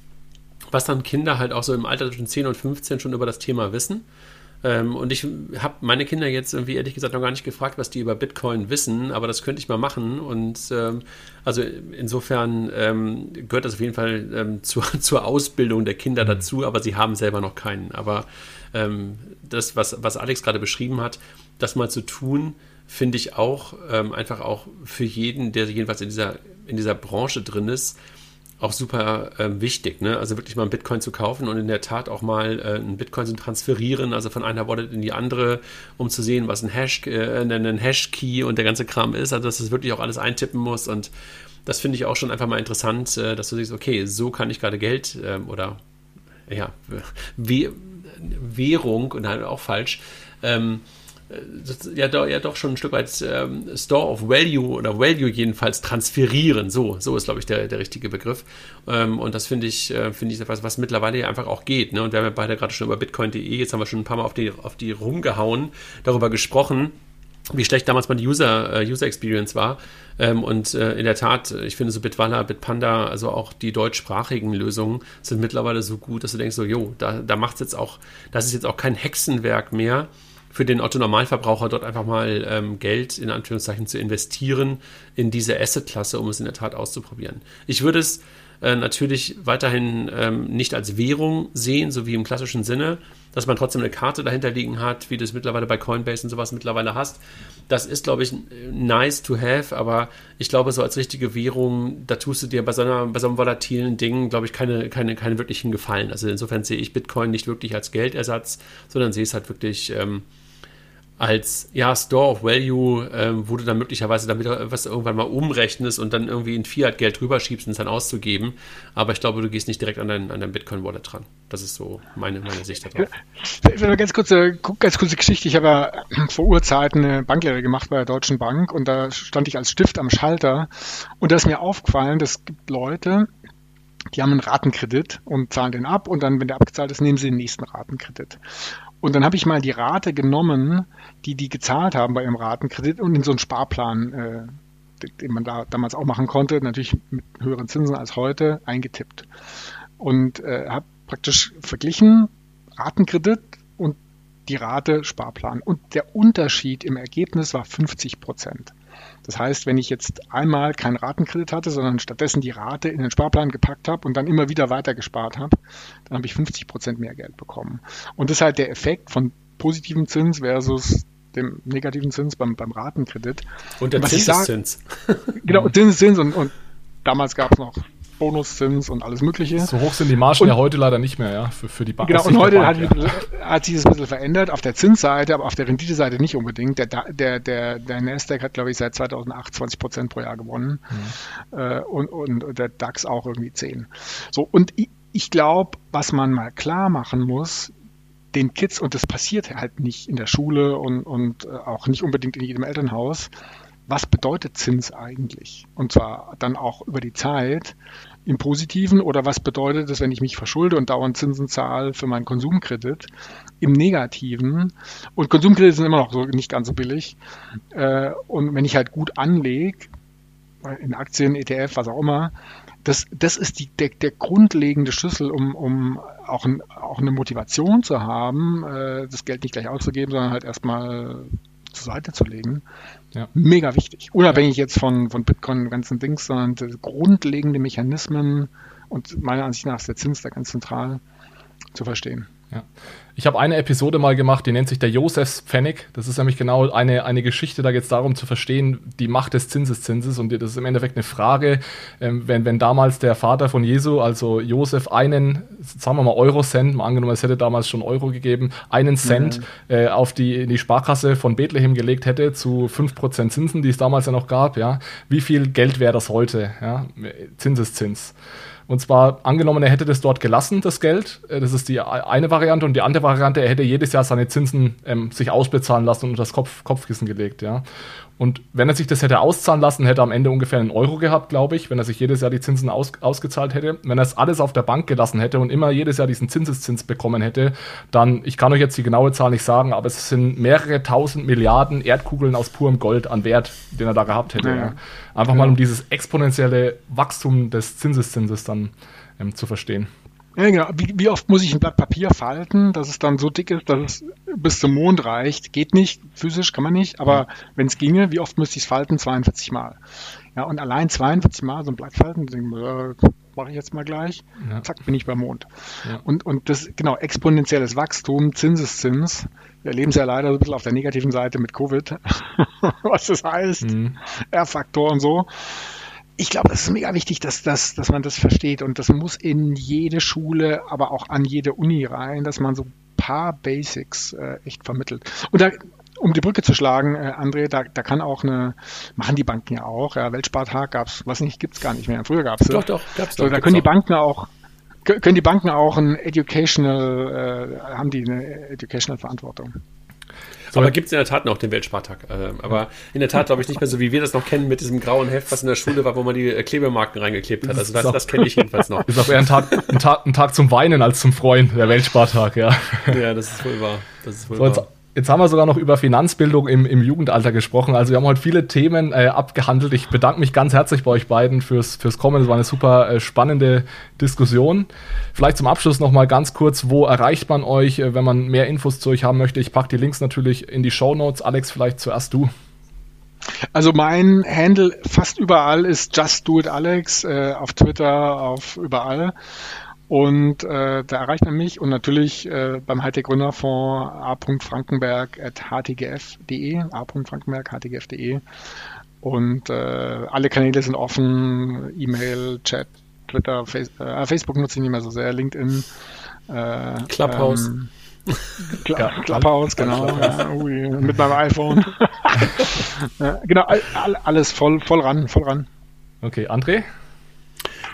was dann Kinder halt auch so im Alter zwischen 10 und 15 schon über das Thema wissen. Ähm, und ich habe meine Kinder jetzt irgendwie ehrlich gesagt noch gar nicht gefragt, was die über Bitcoin wissen, aber das könnte ich mal machen. Und ähm, also insofern ähm, gehört das auf jeden Fall ähm, [LAUGHS] zur, zur Ausbildung der Kinder mhm. dazu, aber sie haben selber noch keinen. Aber ähm, das, was, was Alex gerade beschrieben hat, das mal zu tun, finde ich auch ähm, einfach auch für jeden, der jedenfalls in dieser, in dieser Branche drin ist, auch super äh, wichtig, ne? Also wirklich mal einen Bitcoin zu kaufen und in der Tat auch mal äh, einen Bitcoin zu transferieren, also von einer Wallet in die andere, um zu sehen, was ein Hash, äh, ein Hash-Key und der ganze Kram ist, also dass es wirklich auch alles eintippen muss und das finde ich auch schon einfach mal interessant, äh, dass du siehst, okay, so kann ich gerade Geld ähm, oder ja, Währung und halt auch falsch, ähm, ja, doch, ja doch schon ein Stück weit ähm, Store of Value oder Value jedenfalls transferieren. So, so ist, glaube ich, der, der richtige Begriff. Ähm, und das finde ich, äh, finde ich etwas, was mittlerweile einfach auch geht. Ne? Und wir haben ja beide gerade schon über Bitcoin.de, jetzt haben wir schon ein paar Mal auf die, auf die rumgehauen, darüber gesprochen wie schlecht damals mal die User, äh, User Experience war. Ähm, und äh, in der Tat, ich finde so Bitwala, Bitpanda, also auch die deutschsprachigen Lösungen sind mittlerweile so gut, dass du denkst so, jo, da, da es jetzt auch, das ist jetzt auch kein Hexenwerk mehr, für den Otto-Normalverbraucher dort einfach mal ähm, Geld in Anführungszeichen zu investieren in diese Asset-Klasse, um es in der Tat auszuprobieren. Ich würde es äh, natürlich weiterhin ähm, nicht als Währung sehen, so wie im klassischen Sinne, dass man trotzdem eine Karte dahinter liegen hat, wie du es mittlerweile bei Coinbase und sowas mittlerweile hast. Das ist, glaube ich, nice to have, aber ich glaube, so als richtige Währung, da tust du dir bei so, einer, bei so einem volatilen Ding, glaube ich, keine, keine, keine wirklichen Gefallen. Also insofern sehe ich Bitcoin nicht wirklich als Geldersatz, sondern sehe es halt wirklich ähm, als ja, Store of Value, ähm, wo du dann möglicherweise damit was irgendwann mal umrechnest und dann irgendwie in Fiat-Geld rüberschiebst, um es dann auszugeben. Aber ich glaube, du gehst nicht direkt an dein, an dein Bitcoin-Wallet dran. Das ist so meine, meine Sicht darauf. Ganz kurze, ganz kurze Geschichte. Ich habe ja [CLEARS THROAT] vor Urzeiten eine Banklehre gemacht bei der Deutschen Bank und da stand ich als Stift am Schalter und da ist mir aufgefallen, es gibt Leute, die haben einen Ratenkredit und zahlen den ab und dann, wenn der abgezahlt ist, nehmen sie den nächsten Ratenkredit. Und dann habe ich mal die Rate genommen, die die gezahlt haben bei ihrem Ratenkredit und in so einen Sparplan, äh, den man da damals auch machen konnte, natürlich mit höheren Zinsen als heute, eingetippt. Und äh, habe praktisch verglichen Ratenkredit und die Rate Sparplan. Und der Unterschied im Ergebnis war 50 Prozent. Das heißt, wenn ich jetzt einmal keinen Ratenkredit hatte, sondern stattdessen die Rate in den Sparplan gepackt habe und dann immer wieder weiter gespart habe, dann habe ich 50 Prozent mehr Geld bekommen. Und das ist halt der Effekt von positivem Zins versus dem negativen Zins beim, beim Ratenkredit. Und der Zinseszins. [LAUGHS] Genau, Zinseszins und, und damals gab es noch Bonuszins und alles Mögliche. So hoch sind die Margen und, ja heute leider nicht mehr, ja, für, für die Bank. Genau, und heute Bank, hat, ja. hat, sich das ein bisschen verändert, auf der Zinsseite, aber auf der Renditeseite nicht unbedingt. Der, der, der, der Nasdaq hat, glaube ich, seit 2008 20 Prozent pro Jahr gewonnen mhm. äh, und, und der DAX auch irgendwie 10. So, und ich, ich glaube, was man mal klar machen muss, den Kids, und das passiert halt nicht in der Schule und, und äh, auch nicht unbedingt in jedem Elternhaus, was bedeutet Zins eigentlich? Und zwar dann auch über die Zeit im Positiven oder was bedeutet es, wenn ich mich verschulde und dauernd Zinsen zahle für meinen Konsumkredit? Im Negativen. Und Konsumkredite sind immer noch so nicht ganz so billig. Äh, und wenn ich halt gut anlege, in Aktien, ETF, was auch immer, das, das ist die, der, der grundlegende Schlüssel, um, um auch, ein, auch eine Motivation zu haben, äh, das Geld nicht gleich auszugeben, sondern halt erstmal zur Seite zu legen. Ja. Mega wichtig. Unabhängig ja. jetzt von, von Bitcoin und ganzen Dings, sondern grundlegende Mechanismen und meiner Ansicht nach ist der Zins da ganz zentral zu verstehen. Ja. Ich habe eine Episode mal gemacht, die nennt sich der Josefs Pfennig. Das ist nämlich genau eine, eine Geschichte, da geht es darum zu verstehen, die Macht des Zinseszinses. Und das ist im Endeffekt eine Frage, ähm, wenn, wenn damals der Vater von Jesu, also Josef, einen, sagen wir mal Euro-Cent, mal angenommen, es hätte damals schon Euro gegeben, einen Cent mhm. äh, auf die, in die Sparkasse von Bethlehem gelegt hätte zu 5% Zinsen, die es damals ja noch gab, ja, wie viel Geld wäre das heute? Ja? Zinseszins. Und zwar angenommen, er hätte das dort gelassen, das Geld. Äh, das ist die eine Variante. Und die andere Variante, er hätte jedes Jahr seine Zinsen ähm, sich ausbezahlen lassen und unter das Kopf, Kopfkissen gelegt. Ja. Und wenn er sich das hätte auszahlen lassen, hätte er am Ende ungefähr einen Euro gehabt, glaube ich, wenn er sich jedes Jahr die Zinsen aus, ausgezahlt hätte. Wenn er es alles auf der Bank gelassen hätte und immer jedes Jahr diesen Zinseszins bekommen hätte, dann, ich kann euch jetzt die genaue Zahl nicht sagen, aber es sind mehrere tausend Milliarden Erdkugeln aus purem Gold an Wert, den er da gehabt hätte. Ja. Ja. Einfach ja. mal um dieses exponentielle Wachstum des Zinseszinses dann ähm, zu verstehen. Ja, genau. Wie, wie, oft muss ich ein Blatt Papier falten, dass es dann so dick ist, dass es bis zum Mond reicht? Geht nicht, physisch kann man nicht, aber wenn es ginge, wie oft müsste ich es falten? 42 Mal. Ja, und allein 42 Mal so ein Blatt falten, äh, mache ich jetzt mal gleich, ja. zack, bin ich beim Mond. Ja. Und, und das, genau, exponentielles Wachstum, Zinseszins, wir erleben es ja leider so ein bisschen auf der negativen Seite mit Covid, [LAUGHS] was das heißt, mhm. R-Faktor und so ich glaube, es ist mega wichtig, dass, dass, dass man das versteht und das muss in jede Schule, aber auch an jede Uni rein, dass man so ein paar Basics äh, echt vermittelt. Und da, um die Brücke zu schlagen, äh, André, da, da kann auch eine, machen die Banken ja auch, ja, Weltspartag gab's, was nicht, gibt's gar nicht mehr. Früher gab's Doch, doch, gab's doch. So, da können die Banken auch, können die Banken auch ein Educational, äh, haben die eine Educational Verantwortung. Aber gibt es in der Tat noch den Weltspartag. Äh, aber in der Tat glaube ich nicht mehr so, wie wir das noch kennen mit diesem grauen Heft, was in der Schule war, wo man die äh, Klebemarken reingeklebt hat. Also das, das kenne ich jedenfalls noch. [LAUGHS] Ist auch eher ein Tag, ein, Tag, ein Tag zum Weinen als zum Freuen, der Weltspartag, ja. Ja, das ist wohl wahr. Das ist wohl so, wahr. Jetzt haben wir sogar noch über Finanzbildung im, im Jugendalter gesprochen. Also wir haben heute viele Themen äh, abgehandelt. Ich bedanke mich ganz herzlich bei euch beiden fürs, fürs Kommen. Es war eine super äh, spannende Diskussion. Vielleicht zum Abschluss noch mal ganz kurz, wo erreicht man euch, äh, wenn man mehr Infos zu euch haben möchte? Ich packe die Links natürlich in die Show Notes. Alex, vielleicht zuerst du. Also mein Handle fast überall ist Just Do It Alex, äh, auf Twitter, auf überall. Und äh, da erreicht man mich und natürlich äh, beim Hightech Gründerfonds a.frankenberg at htgf.de, a.frankenberg htgf.de. Und äh, alle Kanäle sind offen, E-Mail, Chat, Twitter, Face äh, Facebook nutze ich nicht mehr so sehr, LinkedIn. Äh, Clubhouse. Ähm, [LAUGHS] Cl ja, Clubhouse, genau. Ja, ui, mit meinem iPhone. [LAUGHS] ja, genau, all, alles voll, voll ran, voll ran. Okay, André?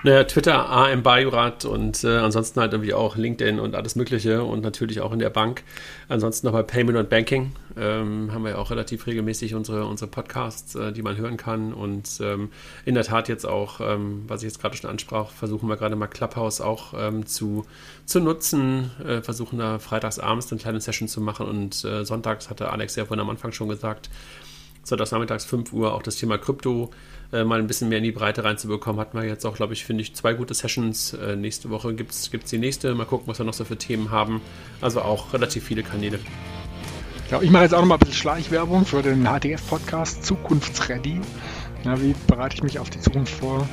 Naja, Twitter, AM Bajurat und äh, ansonsten halt irgendwie auch LinkedIn und alles Mögliche und natürlich auch in der Bank. Ansonsten noch bei Payment und Banking ähm, haben wir ja auch relativ regelmäßig unsere, unsere Podcasts, äh, die man hören kann. Und ähm, in der Tat jetzt auch, ähm, was ich jetzt gerade schon ansprach, versuchen wir gerade mal Clubhouse auch ähm, zu, zu nutzen, äh, versuchen da freitags abends eine kleine Session zu machen und äh, sonntags hatte Alex ja vorhin am Anfang schon gesagt, sonntags nachmittags 5 Uhr auch das Thema Krypto äh, mal ein bisschen mehr in die Breite reinzubekommen, hatten wir jetzt auch, glaube ich, finde ich, zwei gute Sessions. Äh, nächste Woche gibt es die nächste. Mal gucken, was wir noch so für Themen haben. Also auch relativ viele Kanäle. Ja, ich mache jetzt auch noch mal ein bisschen Schleichwerbung für den HTF-Podcast Zukunftsready. Ja, wie bereite ich mich auf die Zukunft vor?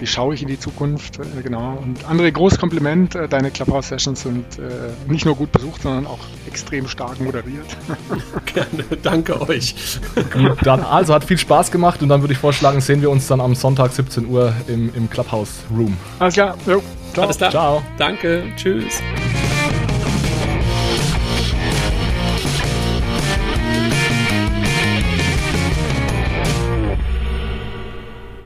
Wie schaue ich in die Zukunft, äh, genau. Und André, großes Kompliment, äh, deine Clubhouse-Sessions sind äh, nicht nur gut besucht, sondern auch extrem stark moderiert. [LAUGHS] Gerne, danke euch. dann, also hat viel Spaß gemacht und dann würde ich vorschlagen, sehen wir uns dann am Sonntag 17 Uhr im, im Clubhouse-Room. Alles klar, jo, ciao. Alles klar. Ciao. Danke, tschüss.